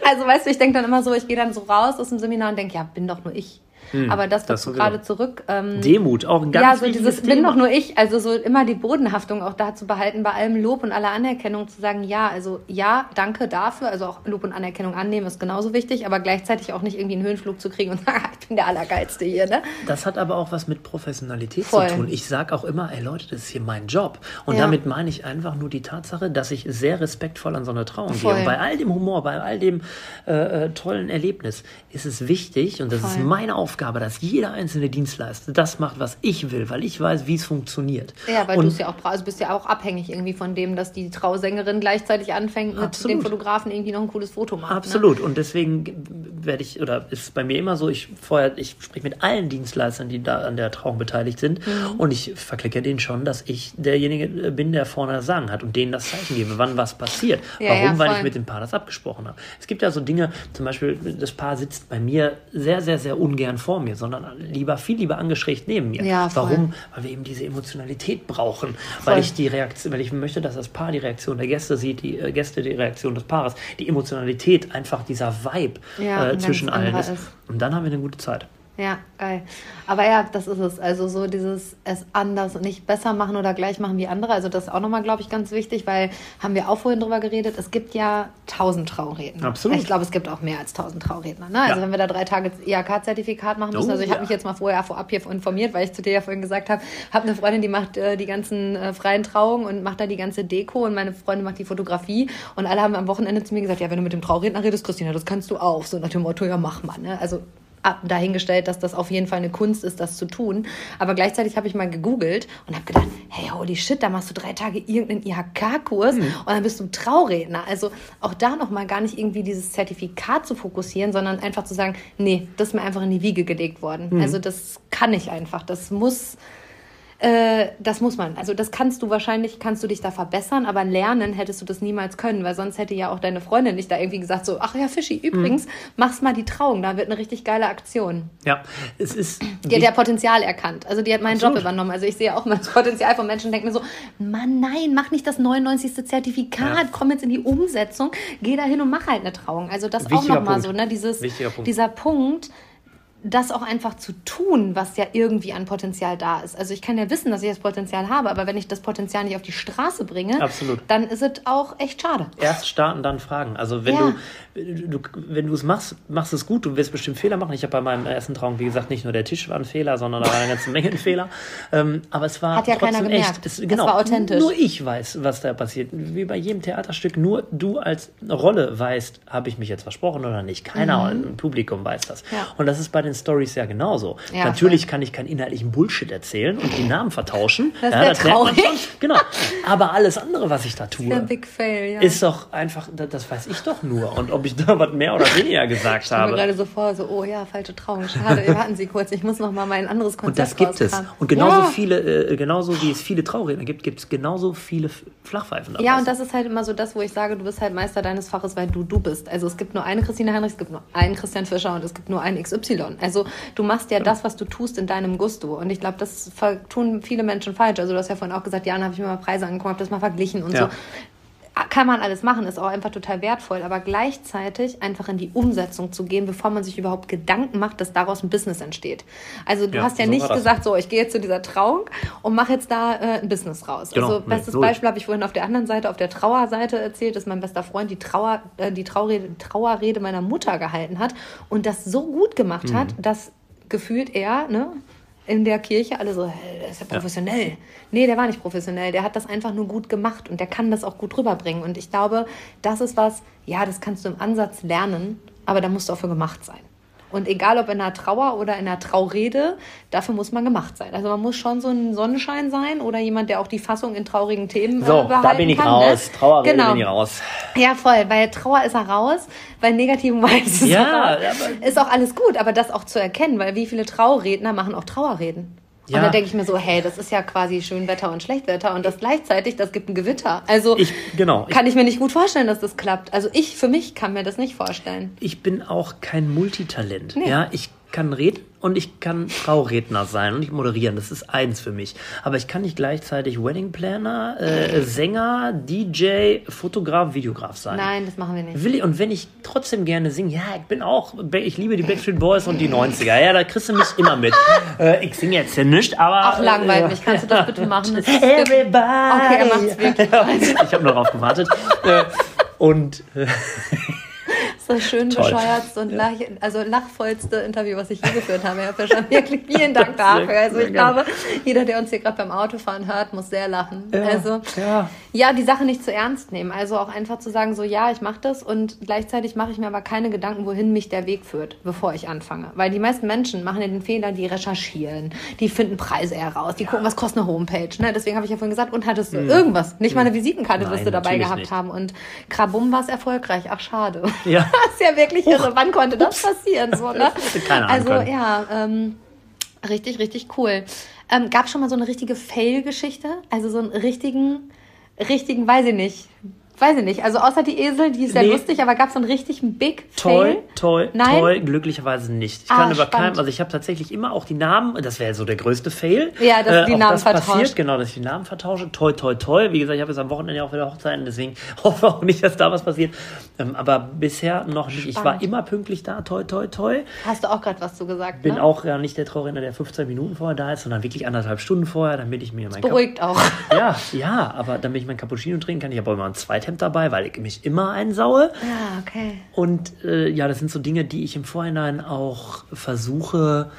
Also weißt du, ich denke dann immer so, ich gehe dann so raus aus dem Seminar und denke, ja, bin doch nur ich. Aber das Hm, das dazu so gerade zurück. Ähm, Demut, auch ein ganz ja, so wichtiges dieses bin Thema. doch nur ich, also so immer die Bodenhaftung auch da zu behalten, bei allem Lob und aller Anerkennung zu sagen, ja, also ja, danke dafür, also auch Lob und Anerkennung annehmen ist genauso wichtig, aber gleichzeitig auch nicht irgendwie einen Höhenflug zu kriegen und sagen, ich bin der Allergeilste hier, ne? Das hat aber auch was mit Professionalität Voll. zu tun. Ich sage auch immer, ey Leute, das ist hier mein Job. Und Ja. damit meine ich einfach nur die Tatsache, dass ich sehr respektvoll an so eine Trauung Voll. gehe. Und bei all dem Humor, bei all dem äh, äh, tollen Erlebnis ist es wichtig, und das ist Voll. meine Aufgabe, dass jeder einzelne Dienstleister das macht, was ich will, weil ich weiß, wie es funktioniert. Ja, weil du ja auch also bist ja auch abhängig irgendwie von dem, dass die Trausängerin gleichzeitig anfängt, mit Absolut. dem Fotografen irgendwie noch ein cooles Foto macht. Ne? Absolut. Und deswegen werde ich, oder ist es bei mir immer so, ich vorher, ich spreche mit allen Dienstleistern, die da an der Trauung beteiligt sind. Mhm. Und ich verklicke denen schon, dass ich derjenige bin, der vorne das Sagen hat und denen das Zeichen gebe, wann was passiert. Ja, Warum? ja, Weil ich mit dem Paar das abgesprochen habe. Es gibt ja so Dinge, zum Beispiel, das Paar sitzt bei mir sehr, sehr, sehr ungern vor vor mir, sondern lieber viel lieber angeschrägt neben mir. Ja. Warum? Weil wir eben diese Emotionalität brauchen. Voll. Weil ich die Reaktion, weil ich möchte, dass das Paar die Reaktion der Gäste sieht, die äh, Gäste die Reaktion des Paares, die Emotionalität, einfach dieser Vibe Ja, äh, zwischen allen ist. ist. Und dann haben wir eine gute Zeit. Ja, geil. Aber ja, das ist es. Also so dieses es anders und nicht besser machen oder gleich machen wie andere. Also das ist auch nochmal, glaube ich, ganz wichtig, weil haben wir auch vorhin drüber geredet, es gibt ja tausend Trauredner. Absolut. Ich glaube, es gibt auch mehr als tausend Trauredner. Ne? Also Ja. wenn wir da drei Tage IHK-Zertifikat machen müssen, Oh, also ich habe ja. mich jetzt mal vorher vorab hier informiert, weil ich zu dir ja vorhin gesagt habe, habe eine Freundin, die macht äh, die ganzen äh, freien Trauungen und macht da die ganze Deko und meine Freundin macht die Fotografie und alle haben am Wochenende zu mir gesagt, ja, wenn du mit dem Trauredner redest, Christina, das kannst du auch. So nach dem Motto, ja, mach mal. Ne? Also dahingestellt, dass das auf jeden Fall eine Kunst ist, das zu tun. Aber gleichzeitig habe ich mal gegoogelt und habe gedacht, hey, holy shit, da machst du drei Tage irgendeinen IHK-Kurs und dann bist du ein Trauredner. Also auch da nochmal gar nicht irgendwie dieses Zertifikat zu fokussieren, sondern einfach zu sagen, nee, das ist mir einfach in die Wiege gelegt worden. Also das kann ich einfach. Das muss äh, das muss man. Also das kannst du wahrscheinlich, kannst du dich da verbessern, aber lernen hättest du das niemals können, weil sonst hätte ja auch deine Freundin nicht da irgendwie gesagt so, ach ja, Fischi, übrigens, mach's mal die Trauung, da wird eine richtig geile Aktion. Ja, es ist. Die hat ja Potenzial erkannt. Also die hat meinen Absolut. Job übernommen. Also ich sehe auch immer das Potenzial von Menschen und denke mir so, Mann, nein, mach nicht das 99. Zertifikat, Ja. komm jetzt in die Umsetzung, geh da hin und mach halt eine Trauung. Also das auch Wichtiger nochmal Punkt. so, ne? Dieses, Punkt. dieser Punkt, das auch einfach zu tun, was ja irgendwie an Potenzial da ist. Also ich kann ja wissen, dass ich das Potenzial habe, aber wenn ich das Potenzial nicht auf die Straße bringe, Absolut. dann ist es auch echt schade. Erst starten, dann fragen. Also wenn Ja. du, du, wenn du es machst, machst es gut. Du wirst bestimmt Fehler machen. Ich habe bei meinem ersten Traum, wie gesagt, nicht nur der Tisch war ein Fehler, sondern da war eine ganze Menge Fehler. Ähm, aber es war Hat ja trotzdem keiner gemerkt. echt. Es, Es genau, war authentisch. Nur ich weiß, was da passiert. Wie bei jedem Theaterstück. Nur du als Rolle weißt, habe ich mich jetzt versprochen oder nicht. Keiner im Publikum weiß das. Mhm. Ja. Und das ist bei den Stories ja genauso. Ja, Natürlich kann ich keinen inhaltlichen Bullshit erzählen und die Namen vertauschen. Das ja, wär merkt man traurig. schon. Genau. Aber alles andere, was ich da tue, Big Fail, ja. ist doch einfach, da- das weiß ich doch nur. Und ob ich da was mehr oder weniger gesagt Ich habe. gerade so vor, so, oh ja, falsche Trauung, schade, warten Sie kurz, ich muss noch mal mein anderes Konzept Und das gibt es. Und genauso ja. viele, äh, genauso wie es viele Trauredner gibt, gibt es genauso viele Flachpfeifen. da Ja, und das ist halt immer so das, wo ich sage, du bist halt Meister deines Faches, weil du du bist. Also es gibt nur eine Christine Heinrich, es gibt nur einen Christian Fischer und es gibt nur einen XY. Also du machst ja das, was du tust, in deinem Gusto. Und ich glaube, das tun viele Menschen falsch. Also du hast ja vorhin auch gesagt, Jana, habe ich mir mal Preise angeguckt, habe das mal verglichen und Ja. so. Kann man alles machen, ist auch einfach total wertvoll, aber gleichzeitig einfach in die Umsetzung zu gehen, bevor man sich überhaupt Gedanken macht, dass daraus ein Business entsteht. Also du Ja, hast ja so nicht gesagt, so, ich gehe jetzt zu dieser Trauung und mache jetzt da äh, ein Business raus. Genau, also nee, bestes null. Beispiel habe ich vorhin auf der anderen Seite, auf der Trauerseite erzählt, dass mein bester Freund die Trauer, äh, die Traurede, Trauerrede meiner Mutter gehalten hat und das so gut gemacht Mhm. hat, dass gefühlt er, ne, in der Kirche alle so, "Hä, der ist ja professionell. Nee, der war nicht professionell. Der hat das einfach nur gut gemacht und der kann das auch gut rüberbringen. Und ich glaube, das ist was, ja, das kannst du im Ansatz lernen, aber da musst du auch für gemacht sein. Und egal ob in einer Trauer oder in einer Traurede, dafür muss man gemacht sein. Also man muss schon so ein Sonnenschein sein oder jemand, der auch die Fassung in traurigen Themen äh, So, behalten da bin ich kann, raus. Ne? Trauerrede genau. bin ich raus. Ja, voll. Bei Trauer ist er raus, bei negativen Vibes ist Ja, er raus. Ist auch alles gut, aber das auch zu erkennen, weil wie viele Trauredner machen auch Trauerreden? Ja. Und da denke ich mir so, hey, das ist ja quasi Schönwetter und Schlechtwetter und das gleichzeitig, das gibt ein Gewitter. Also Ich, genau. Ich, kann ich mir nicht gut vorstellen, dass das klappt. Also ich, für mich kann mir das nicht vorstellen. ich bin auch kein Multitalent. Nee. Ja, ich kann reden und ich kann Trauredner sein und ich moderieren. Das ist eins für mich. Aber ich kann nicht gleichzeitig Wedding Planner, äh, Sänger, DJ, Fotograf, Videograf sein. Nein, das machen wir nicht. Will ich, und wenn ich trotzdem gerne singe, ja, ich bin auch, ich liebe die Backstreet Boys und die 90er. Ja, da kriegst du mich immer mit. Äh, ich singe jetzt ja nicht, aber. Ach, langweilt äh, mich. Kannst du das bitte machen? Das Everybody. Okay, er macht's wirklich. ich habe noch drauf gewartet. Äh, und so schön Toll. bescheuert und lach, also lachvollste Interview, was ich je geführt habe. Herr Fischer, wirklich vielen Dank dafür. Also ich glaube, jeder, der uns hier gerade beim Autofahren hört, muss sehr lachen. Ja, Also ja. ja, die Sache nicht zu ernst nehmen. Also auch einfach zu sagen, so ja, ich mache das und gleichzeitig mache ich mir aber keine Gedanken, wohin mich der Weg führt, bevor ich anfange. Weil die meisten Menschen machen ja den Fehler, die recherchieren, die finden Preise heraus, die gucken, was kostet eine Homepage. Ne? Deswegen habe ich ja vorhin gesagt, und hattest du irgendwas? Nicht mal eine Visitenkarte wirst Hm. Du dabei gehabt nicht. haben. Und Krabum war es erfolgreich. Ach, schade. Ja. Das ist ja wirklich irre. Wann konnte das passieren? So, ne? hätte keiner ahnen Also ja, ähm, richtig, richtig cool. Ähm, Gab schon mal so eine richtige Fail-Geschichte? Also so einen richtigen, richtigen, weiß ich nicht, weiß ich nicht. Also außer die Esel, die ist sehr Nee. lustig, aber gab es so einen richtigen Big Toll, Fail? toll, toll. Glücklicherweise nicht. Ich Ah, kann über spannend. keinem, also ich habe tatsächlich immer auch die Namen, das wäre so der größte Fail. Ja, dass die auch Namen das vertauscht. passiert, genau, dass ich die Namen vertausche. Toi, toi, toi. Wie gesagt, ich habe jetzt am Wochenende auch wieder Hochzeiten, deswegen hoffe auch nicht, dass da was passiert. Ähm, aber bisher noch nicht. Ich war Spannend. immer pünktlich da, toi, toi, toi. Hast du auch gerade was zu gesagt? Bin ne? auch ja nicht der Trauredner, der 15 Minuten vorher da ist, sondern wirklich anderthalb Stunden vorher, damit ich mir mein Kap- Beruhigt auch. Ja, ja, aber damit ich mein Cappuccino trinken kann, ich habe auch immer ein Zweithemd dabei, weil ich mich immer einsaue. Ja, okay. Und äh, ja, das sind so Dinge, die ich im Vorhinein auch versuche,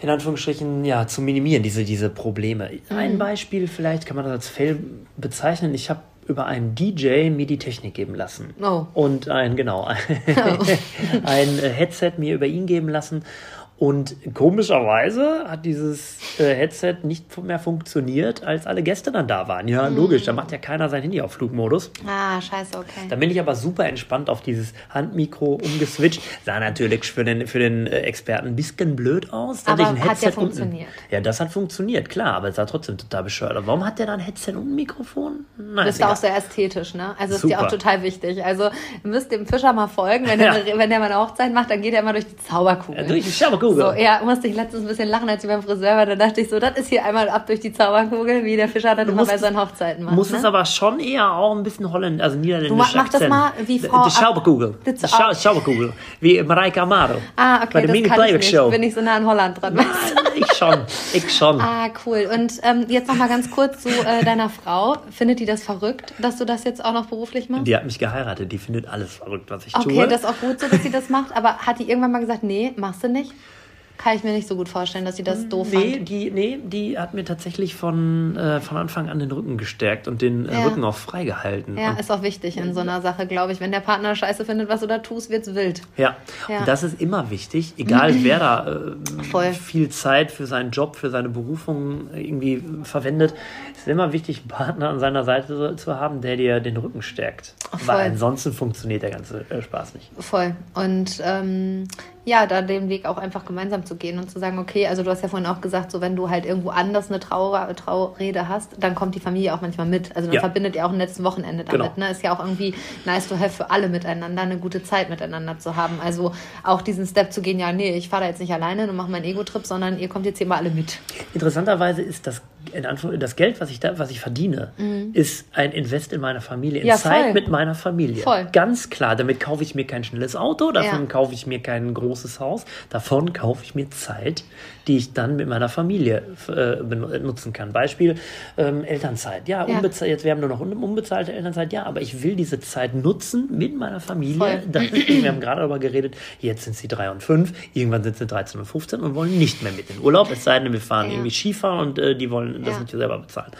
in Anführungsstrichen, ja, zu minimieren, diese, diese Probleme. Mhm. Ein Beispiel, vielleicht kann man das als Fail bezeichnen. Ich habe über einen DJ mir die Technik geben lassen. Oh. Und ein, genau, ein, ein äh, Headset mir über ihn geben lassen. Und komischerweise hat dieses äh, Headset nicht mehr funktioniert, als alle Gäste dann da waren. Ja, Mhm. logisch, da macht ja keiner sein Handy auf Flugmodus. Ah, scheiße, okay. Dann bin ich aber super entspannt auf dieses Handmikro umgeswitcht. Sah natürlich für den, für den äh, Experten ein bisschen blöd aus. Aber hat ja Headset und funktioniert. Ja, das hat funktioniert, klar, aber es sah trotzdem total bescheuert. aus. Warum hat der da ein Headset und ein Mikrofon? Nein, Du bist ist ja auch sehr ästhetisch, ne? Also ist dir Super. auch total wichtig. Also ihr müsst dem Fischer mal folgen. Wenn, der, Ja. wenn der mal eine Hochzeit macht, dann geht er immer durch die Zauberkugel. Ja, durch die Zauberkugel. So, ja, musste ich letztens ein bisschen lachen, als ich beim Friseur war. Da dachte ich so, das ist hier einmal ab durch die Zauberkugel, wie der Fischer das immer bei seinen Hochzeiten macht. Muss ne? es aber schon eher auch ein bisschen holländisch, also niederländisch Du mach- mach das mal wie Frau Die Schauberkugel. Die Schauberkugel. Wie Mareike Amaro. Ah, Bei okay, der das Mini kann ich nicht. Show. Bin ich so nah an Holland dran. ich schon, ich schon. Ah, cool. Und ähm, jetzt noch mal ganz kurz zu äh, deiner Frau. Findet die das verrückt, dass du das jetzt auch noch beruflich machst? Die hat mich geheiratet, die findet alles verrückt, was ich Okay, tue. das ist auch gut so, dass sie das macht. Aber hat die irgendwann mal gesagt, nee, machst du nicht? Kann ich mir nicht so gut vorstellen, dass sie das doof Nee, fand. die, nee, die hat mir tatsächlich von, äh, von Anfang an den Rücken gestärkt und den äh, Ja. Rücken auch freigehalten. Ja, und, ist auch wichtig in so einer Sache, glaube ich. Wenn der Partner scheiße findet, was du da tust, wird's wild. ja. Ja. und das ist immer wichtig, egal wer da äh, Voll. viel Zeit für seinen Job, für seine Berufung irgendwie verwendet. Es ist immer wichtig, einen Partner an seiner Seite so- zu haben, der dir den Rücken stärkt. Voll. Weil ansonsten funktioniert der ganze äh, Spaß nicht. Voll. Und ähm, ja, da den Weg auch einfach gemeinsam zu gehen und zu sagen, okay, also du hast ja vorhin auch gesagt, so wenn du halt irgendwo anders eine Trauer, Traurede hast, dann kommt die Familie auch manchmal mit. Also dann Ja. verbindet ihr auch ein letztes Wochenende damit. Genau. Ne? Ist ja auch irgendwie nice to have für alle miteinander, eine gute Zeit miteinander zu haben. Also auch diesen Step zu gehen, ja, nee, ich fahre da jetzt nicht alleine und mache meinen Ego-Trip, sondern ihr kommt jetzt hier mal alle mit. Interessanterweise ist das, in Anführung- das Geld, was ich, da, was ich verdiene, ist ein Invest in meine Familie, in Mhm. Ja, Zeit voll. mit meiner Familie. Voll. Ganz klar, damit kaufe ich mir kein schnelles Auto, davon Ja. kaufe ich mir kein großes Haus, davon kaufe ich mir Zeit, die ich dann mit meiner Familie äh, benutzen kann. Beispiel ähm, Elternzeit. Ja, Ja. jetzt wir haben nur noch un- unbezahlte Elternzeit, ja, aber ich will diese Zeit nutzen mit meiner Familie. Das wir haben gerade darüber geredet, jetzt sind sie drei und fünf, irgendwann sind sie 13 und 15 und wollen nicht mehr mit in den Urlaub, es sei denn, wir fahren Ja. irgendwie Skifahren und äh, die wollen das Ja. nicht selber bezahlen.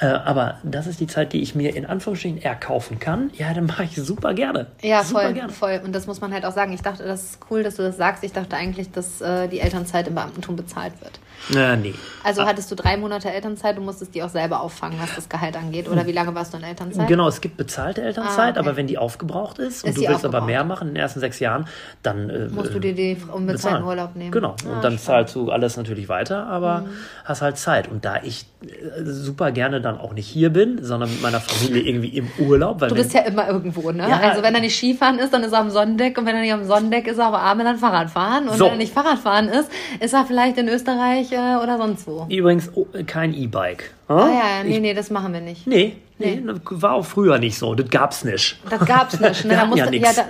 Äh, aber das ist die Zeit, die ich mir in Anführungsstrichen erkaufen kann. Ja, dann mache ich super gerne. Ja, super voll, gerne. voll. Und das muss man halt auch sagen. Ich dachte, das ist cool, dass du das sagst. Ich dachte eigentlich, dass äh, die Elternzeit im Beamtentum bezahlt wird. Na, nee. Also hattest du drei Monate Elternzeit und musstest die auch selber auffangen, was das Gehalt angeht? Oder wie lange warst du in Elternzeit? Genau, es gibt bezahlte Elternzeit, Ah, okay. aber wenn die aufgebraucht ist und Ist du die willst aber mehr machen in den ersten sechs Jahren, dann äh, Musst du dir die unbezahlten. Urlaub nehmen? Genau. Ah, und dann. Mhm. zahlst du alles natürlich weiter, aber hast halt Zeit. Und da ich äh, super gerne dann auch nicht hier bin, sondern mit meiner Familie irgendwie im Urlaub, weil Du bist ja immer irgendwo, ne? Ja. Also wenn er nicht Skifahren ist, dann ist er am Sonnendeck und wenn er nicht am Sonnendeck ist, er auf der Arme dann Fahrradfahren. Und So. wenn er nicht Fahrradfahren ist, ist er vielleicht in Österreich äh, oder sonst wo. übrigens oh, kein E-Bike. Ah ja, ja, nee, Ich- nee, das machen wir nicht. Nee, nee, das war auch früher nicht so. Das gab's nicht. Das gab's nicht. Ne? Wir Da hatten ja musste- nix. da,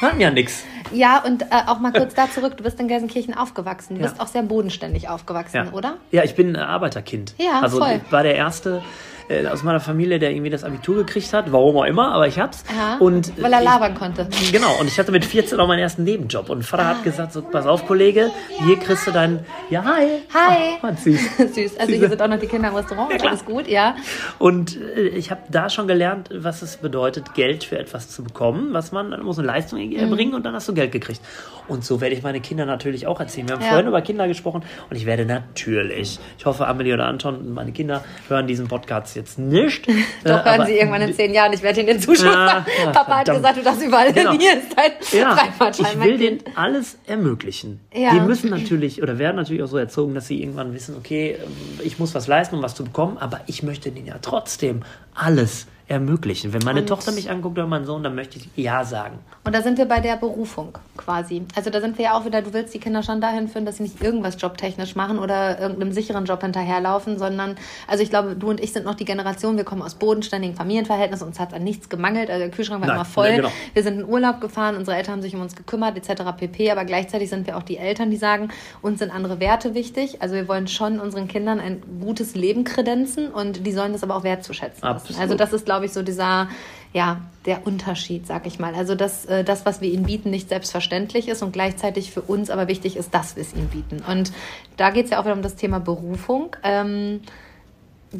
Wir hatten ja nix. ja, und äh, auch mal kurz da zurück. Du bist in Gelsenkirchen aufgewachsen. Du Ja. bist auch sehr bodenständig aufgewachsen, Ja. oder? Ja, ich bin äh, Arbeiterkind. Ja, also voll. war der erste äh, aus meiner Familie, der irgendwie das Abitur gekriegt hat, warum auch immer, aber ich hab's. Ja, und weil er ich- labern konnte. Genau, und ich hatte mit 14 auch meinen ersten Nebenjob. Und Vater hat gesagt: so, Pass auf, Kollege, hier kriegst du dein. Ja, hi. Hi. Was süß. Süß. Also hier sind auch noch die Kinder im Restaurant. Ja, alles gut, ja. Und äh, ich habe da schon gelernt, was es bedeutet, Geld für etwas zu bekommen, was man, dann muss eine Leistung Mhm. erbringen und dann hast du Geld gekriegt. Und so werde ich meine Kinder natürlich auch erzählen. Wir haben Ja. vorhin über Kinder gesprochen und ich werde natürlich, ich hoffe, Amelie oder Anton, meine Kinder hören diesen Podcast jetzt nicht. Doch, Äh, hören aber- sie irgendwann in zehn Jahren. Ich werde ihnen den Zuschuss sagen. ja, Papa hat gesagt, du darfst überall Genau. hin. Hier ist dein Ja, Freifahrtschein, ich will denen alles ermöglichen. Ja. Die müssen natürlich oder werden natürlich auch so erzogen, dass sie irgendwann wissen, okay, ähm, ich muss was leisten, um was zu bekommen, aber ich möchte denen ja trotzdem alles ermöglichen. Wenn meine und Tochter mich anguckt oder mein Sohn, dann möchte ich Ja sagen. Und da sind wir bei der Berufung quasi. Also da sind wir ja auch wieder, du willst die Kinder schon dahin führen, dass sie nicht irgendwas jobtechnisch machen oder irgendeinem sicheren Job hinterherlaufen, sondern, also ich glaube, du und ich sind noch die Generation, wir kommen aus bodenständigen Familienverhältnissen, uns hat an nichts gemangelt, also der Kühlschrank war Nein, immer voll. Genau. Wir sind in Urlaub gefahren, unsere Eltern haben sich um uns gekümmert, etc. pp. Aber gleichzeitig sind wir auch die Eltern, die sagen, uns sind andere Werte wichtig. Also wir wollen schon unseren Kindern ein gutes Leben kredenzen und die sollen das aber auch wertzuschätzen wissen. Also das ist, glaube ich, so dieser, ja, der Unterschied, sag ich mal. Also dass äh, das, was wir ihnen bieten, nicht selbstverständlich ist und gleichzeitig für uns aber wichtig ist, dass wir es ihnen bieten. Und da geht es ja auch wieder um das Thema Berufung. Ähm,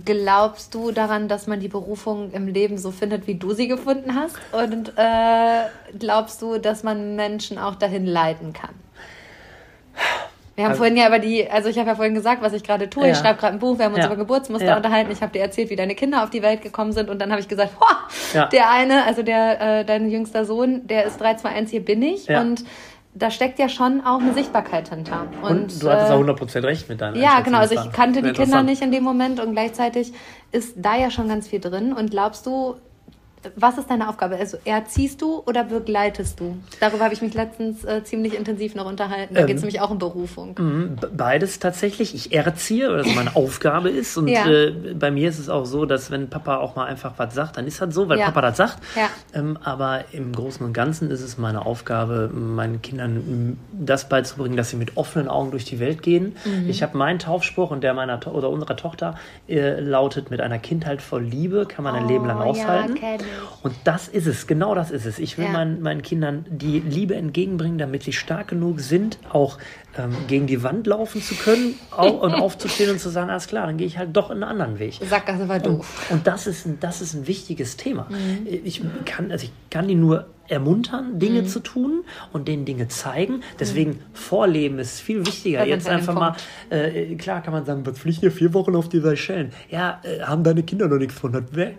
glaubst du daran, dass man die Berufung im Leben so findet, wie du sie gefunden hast? Und äh, glaubst du, dass man Menschen auch dahin leiten kann? Wir haben also, vorhin ja über die, also ich habe ja vorhin gesagt, was ich gerade tue. Ja. Ich schreibe gerade ein Buch, wir haben uns ja. über Geburtsmuster ja. unterhalten. Ich habe dir erzählt, wie deine Kinder auf die Welt gekommen sind und dann habe ich gesagt, der eine, also der, äh, dein jüngster Sohn, der ist 3, 2, 1, hier bin ich. Und da steckt ja schon auch eine Sichtbarkeit hinter. Und, und du hattest äh, auch 100% recht mit deiner Ja, genau. Also ich kannte die Kinder nicht in dem Moment und gleichzeitig ist da ja schon ganz viel drin. Und glaubst du, was ist deine Aufgabe? Also erziehst du oder begleitest du? Darüber habe ich mich letztens äh, ziemlich intensiv noch unterhalten. Da ähm, geht es nämlich auch um Berufung. Beides tatsächlich. Ich erziehe, weil das meine Aufgabe ist. Und ja. äh, bei mir ist es auch so, dass wenn Papa auch mal einfach was sagt, dann ist das so, weil ja. Papa das sagt. Ja. Ähm, aber im Großen und Ganzen ist es meine Aufgabe, meinen Kindern das beizubringen, dass sie mit offenen Augen durch die Welt gehen. Mhm. Ich habe meinen Taufspruch und der meiner oder unserer Tochter äh, lautet: Mit einer Kindheit voll Liebe kann man ein oh, Leben lang aushalten. Ja, und das ist es, genau das ist es. Ich will ja. meinen, meinen Kindern die Liebe entgegenbringen, damit sie stark genug sind, auch ähm, gegen die Wand laufen zu können auch, und aufzustehen und zu sagen, alles klar, dann gehe ich halt doch in einen anderen Weg. Sag das war doof. Und, und das, ist ein, das ist ein wichtiges Thema. Mhm. Ich, kann, also ich kann die nur ermuntern, Dinge mhm. zu tun und denen Dinge zeigen. Deswegen mhm. Vorleben ist viel wichtiger. Jetzt einfach mal, äh, klar kann man sagen, was fliegt hier vier Wochen auf die Seychellen? Ja, äh, haben deine Kinder noch nichts von.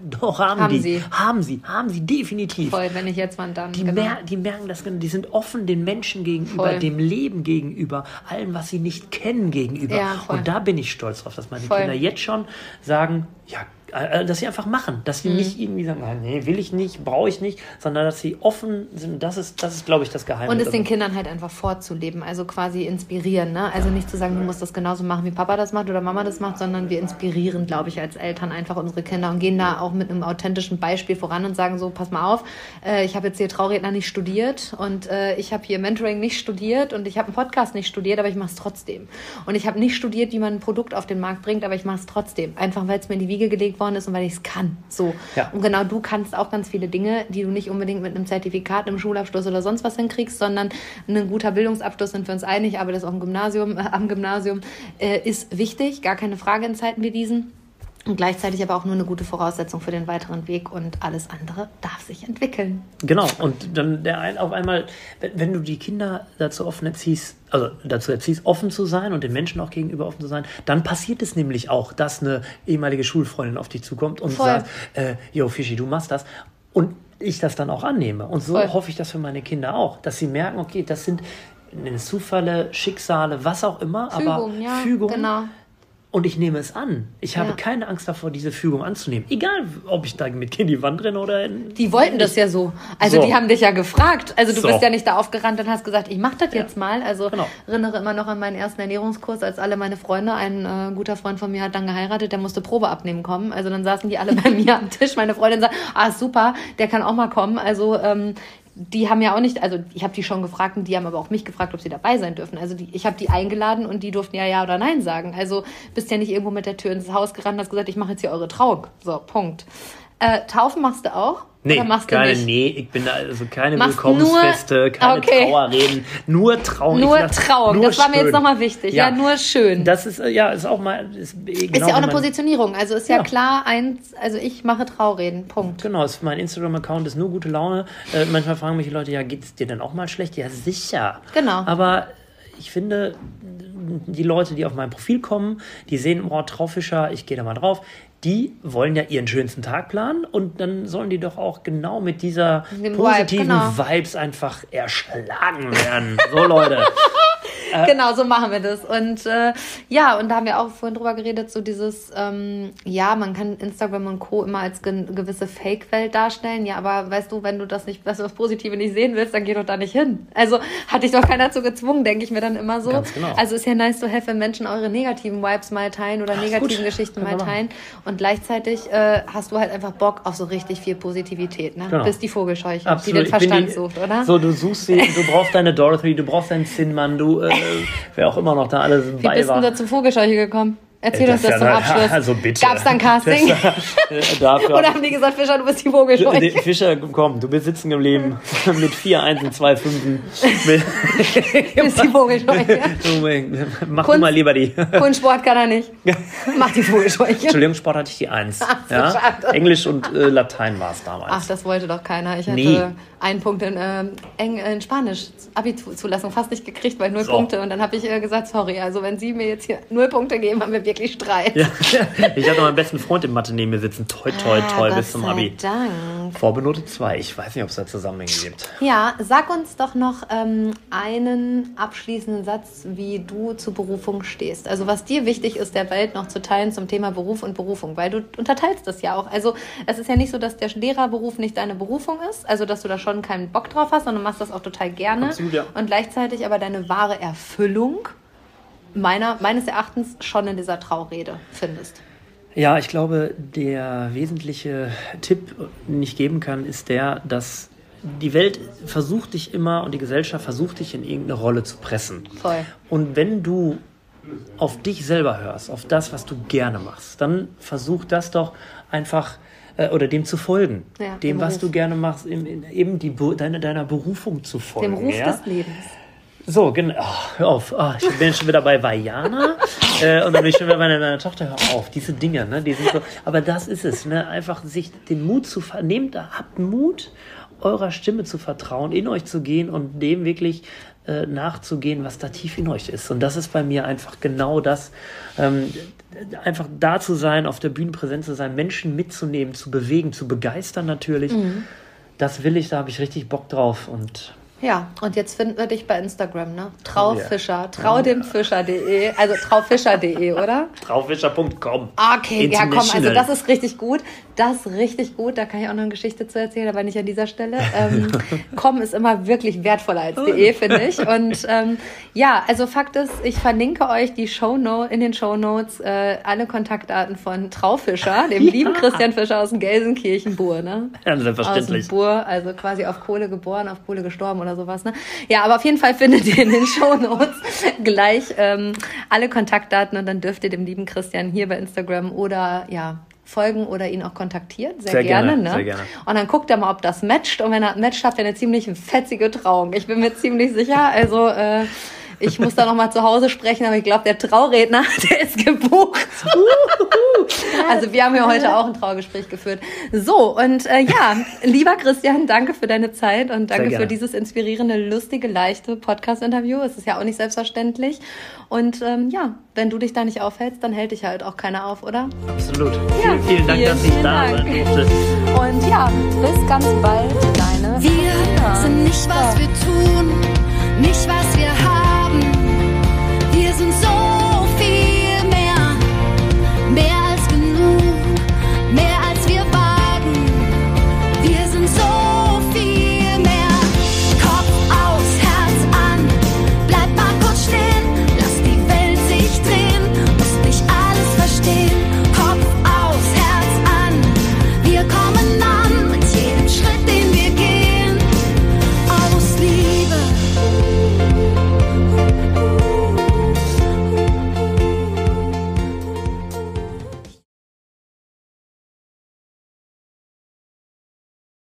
Doch, haben, haben die. Sie. Haben sie, haben sie, definitiv. Voll, wenn ich jetzt mal dann. Die, genau. mer die merken das, die sind offen den Menschen gegenüber, Voll. dem Leben gegenüber, allem, was sie nicht kennen gegenüber. Ja, und da bin ich stolz drauf, dass meine voll. Kinder jetzt schon sagen, ja, dass sie einfach machen, dass sie mhm. nicht irgendwie sagen, nee, will ich nicht, brauche ich nicht, sondern dass sie offen sind. Das ist, das ist, glaube ich, das Geheimnis. Und es den Kindern halt einfach vorzuleben, also quasi inspirieren. Ne? Also nicht zu sagen, du musst das genauso machen, wie Papa das macht oder Mama das macht, sondern wir inspirieren, glaube ich, als Eltern einfach unsere Kinder und gehen da auch mit einem authentischen Beispiel voran und sagen so, pass mal auf, äh, ich habe jetzt hier Trauredner nicht studiert und äh, ich habe hier Mentoring nicht studiert und ich habe einen Podcast nicht studiert, aber ich mache es trotzdem. Und ich habe nicht studiert, wie man ein Produkt auf den Markt bringt, aber ich mache es trotzdem. Einfach, weil es mir in die Wiege gelegt worden ist und weil ich es kann. So. Ja. Und genau du kannst auch ganz viele Dinge, die du nicht unbedingt mit einem Zertifikat, einem Schulabschluss oder sonst was hinkriegst, sondern ein guter Bildungsabschluss sind wir uns einig, aber das auch im Gymnasium, äh, am Gymnasium äh, ist wichtig, gar keine Frage in Zeiten wie diesen und gleichzeitig aber auch nur eine gute Voraussetzung für den weiteren Weg und alles andere darf sich entwickeln. Genau, und dann der ein, auf einmal, wenn du die Kinder dazu offen erziehst, also dazu erziehst, offen zu sein und den Menschen auch gegenüber offen zu sein, dann passiert es nämlich auch, dass eine ehemalige Schulfreundin auf dich zukommt und Voll. sagt, äh, yo, Fischi, du machst das. Und ich das dann auch annehme. Und so Voll. hoffe ich das für meine Kinder auch, dass sie merken, okay, das sind Zufälle, Schicksale, was auch immer, Fügung, aber ja, Fügung. Genau und ich nehme es an. Ich habe ja. keine Angst davor, diese Fügung anzunehmen. Egal, ob ich da mit in die Wand renne oder in. Die wollten das ja so. Also so. die haben dich ja gefragt. Also du so. bist ja nicht da aufgerannt und hast gesagt, ich mache das ja. jetzt mal. Also genau. erinnere immer noch an meinen ersten Ernährungskurs, als alle meine Freunde, ein äh, guter Freund von mir hat dann geheiratet, der musste Probe abnehmen kommen. Also dann saßen die alle bei mir am Tisch. Meine Freundin sagt, ah super, der kann auch mal kommen. Also ähm, die haben ja auch nicht, also ich habe die schon gefragt und die haben aber auch mich gefragt, ob sie dabei sein dürfen. Also die, ich habe die eingeladen und die durften ja ja oder nein sagen. Also bist ja nicht irgendwo mit der Tür ins Haus gerannt und hast gesagt, ich mache jetzt hier eure Trauung. So, Punkt. Äh, Taufen machst du auch? Nee, keine, nee, ich bin da also keine Machst Willkommensfeste, nur, keine okay. Trauerreden, nur Trauung. Nur Trauung, das war mir jetzt nochmal wichtig. Ja. ja. nur schön. Das ist, ja, ist auch mal. Ist, genau ist ja auch eine Positionierung. Also ist ja, ja, klar, eins, also ich mache Traureden, Punkt. Genau, ist, mein Instagram-Account ist nur gute Laune. Äh, manchmal fragen mich die Leute, ja, geht es dir denn auch mal schlecht? Ja, sicher. Genau. Aber ich finde, die Leute, die auf mein Profil kommen, die sehen, oh, Traufischer, ich gehe da mal drauf die wollen ja ihren schönsten Tag planen und dann sollen die doch auch genau mit dieser positiven Vibe, genau. Vibes einfach erschlagen werden. So, Leute. genau, so machen wir das. Und äh, ja, und da haben wir auch vorhin drüber geredet, so dieses, ähm, ja, man kann Instagram und Co. immer als ge gewisse Fake-Welt darstellen. Ja, aber weißt du, wenn du das nicht, was das Positive nicht sehen willst, dann geh doch da nicht hin. Also hat dich doch keiner dazu gezwungen, denke ich mir dann immer so. Ganz genau. Also ist ja nice to have, wenn Menschen eure negativen Vibes mal teilen oder Ach, negativen gut. Geschichten mal teilen. Und gleichzeitig äh, hast du halt einfach Bock auf so richtig viel Positivität, ne? Genau. Bist die Vogelscheuche, Absolut. die den Verstand die, sucht, oder? So, du suchst sie, du brauchst deine Dorothy, du brauchst deinen Zinnmann, du, äh, wer auch immer noch da alles Wie bei bist war. du da zum Vogelscheuche gekommen? Erzähl uns das, zum Abschluss. Also bitte. Gab es dann Casting? Das, äh, Oder haben die gesagt, Fischer, du bist die Vogelscheuche? Fischer, komm, du bist sitzen geblieben mit vier Einsen, zwei Fünfen. du bist die Vogelscheuche. Mach Kunst, du mal lieber die. Kunstsport kann er nicht. Mach die Vogelscheuche. Entschuldigung, Sport hatte ich die Eins. Ach, ja? Englisch und äh, Latein war es damals. Ach, das wollte doch keiner. Ich hatte nee. einen Punkt in, äh, in Spanisch, Abi-Zulassung, fast nicht gekriegt, weil null so. Punkte. Und dann habe ich äh, gesagt, sorry, also wenn Sie mir jetzt hier null Punkte geben, haben wir wirklich Streit. Ja, ich hatte meinen besten Freund im Mathe neben mir sitzen. Toi, toi, ah, toi, ah, bis zum Abi. Dank. Vorbenote 2. Ich weiß nicht, ob es da Zusammenhänge gibt. Ja, sag uns doch noch ähm, einen abschließenden Satz, wie du zur Berufung stehst. Also was dir wichtig ist, der Welt noch zu teilen zum Thema Beruf und Berufung, weil du unterteilst das ja auch. Also es ist ja nicht so, dass der Lehrerberuf nicht deine Berufung ist, also dass du da schon keinen Bock drauf hast, sondern machst das auch total gerne. Absolut, ja. Und gleichzeitig aber deine wahre Erfüllung meiner, meines Erachtens schon in dieser Traurede findest. Ja, ich glaube, der wesentliche Tipp, den ich geben kann, ist der, dass die Welt versucht dich immer und die Gesellschaft versucht dich in irgendeine Rolle zu pressen. Voll. Und wenn du auf dich selber hörst, auf das, was du gerne machst, dann versuch das doch einfach äh, oder dem zu folgen. Ja, dem, was du gerne machst, eben die, deine, deiner Berufung zu folgen. Dem Ruf ja? des Lebens. So, genau. Oh, hör auf. Oh, ich bin schon wieder bei Vajana. äh, und dann bin ich schon wieder bei meiner Tochter. Hör auf. Diese Dinge, ne? Die sind so. Aber das ist es, ne? Einfach sich den Mut zu Nehmt, habt Mut, eurer Stimme zu vertrauen, in euch zu gehen und dem wirklich äh, nachzugehen, was da tief in euch ist. Und das ist bei mir einfach genau das. Ähm, einfach da zu sein, auf der Bühne präsent zu sein, Menschen mitzunehmen, zu bewegen, zu begeistern natürlich. Mhm. Das will ich, da habe ich richtig Bock drauf. Und ja, und jetzt finden wir dich bei Instagram, ne? Traufischer, oh, traudemfischer.de, also traufischer.de, oder? Traufischer.com. Okay, ja komm, also das ist richtig gut. Das richtig gut. Da kann ich auch noch eine Geschichte zu erzählen, aber nicht an dieser Stelle. Ähm, com ist immer wirklich wertvoller als de, finde ich. Und ähm, ja, also Fakt ist, ich verlinke euch die Show -No in den Show Notes äh, alle Kontaktdaten von Traufischer, dem ja. lieben Christian Fischer aus dem Gelsenkirchen-Bur, ne? Ja, selbstverständlich. Aus dem Bur, also quasi auf Kohle geboren, auf Kohle gestorben oder sowas. Ne? Ja, aber auf jeden Fall findet ihr in den Show Notes gleich ähm, alle Kontaktdaten und dann dürft ihr dem lieben Christian hier bei Instagram oder ja folgen oder ihn auch kontaktieren. Sehr, sehr gerne, gerne, ne? Sehr gerne. Und dann guckt er mal, ob das matcht. Und wenn er matcht, hat er eine ziemlich fetzige Trauung. Ich bin mir ziemlich sicher. Also äh, ich muss da noch mal zu Hause sprechen, aber ich glaube, der Trauredner, der ist gebucht. also wir haben ja heute auch ein Traugespräch geführt. So, und äh, ja, lieber Christian, danke für deine Zeit und danke für dieses inspirierende, lustige, leichte Podcast-Interview. Es ist ja auch nicht selbstverständlich. Und ähm, ja, wenn du dich da nicht aufhältst, dann hält dich halt auch keiner auf, oder? Absolut. Ja, vielen, vielen Dank, vielen, dass ich da Dank. sein durfte. Und ja, bis ganz bald, deine. Wir sind nicht, was wir tun, nicht, was wir haben So.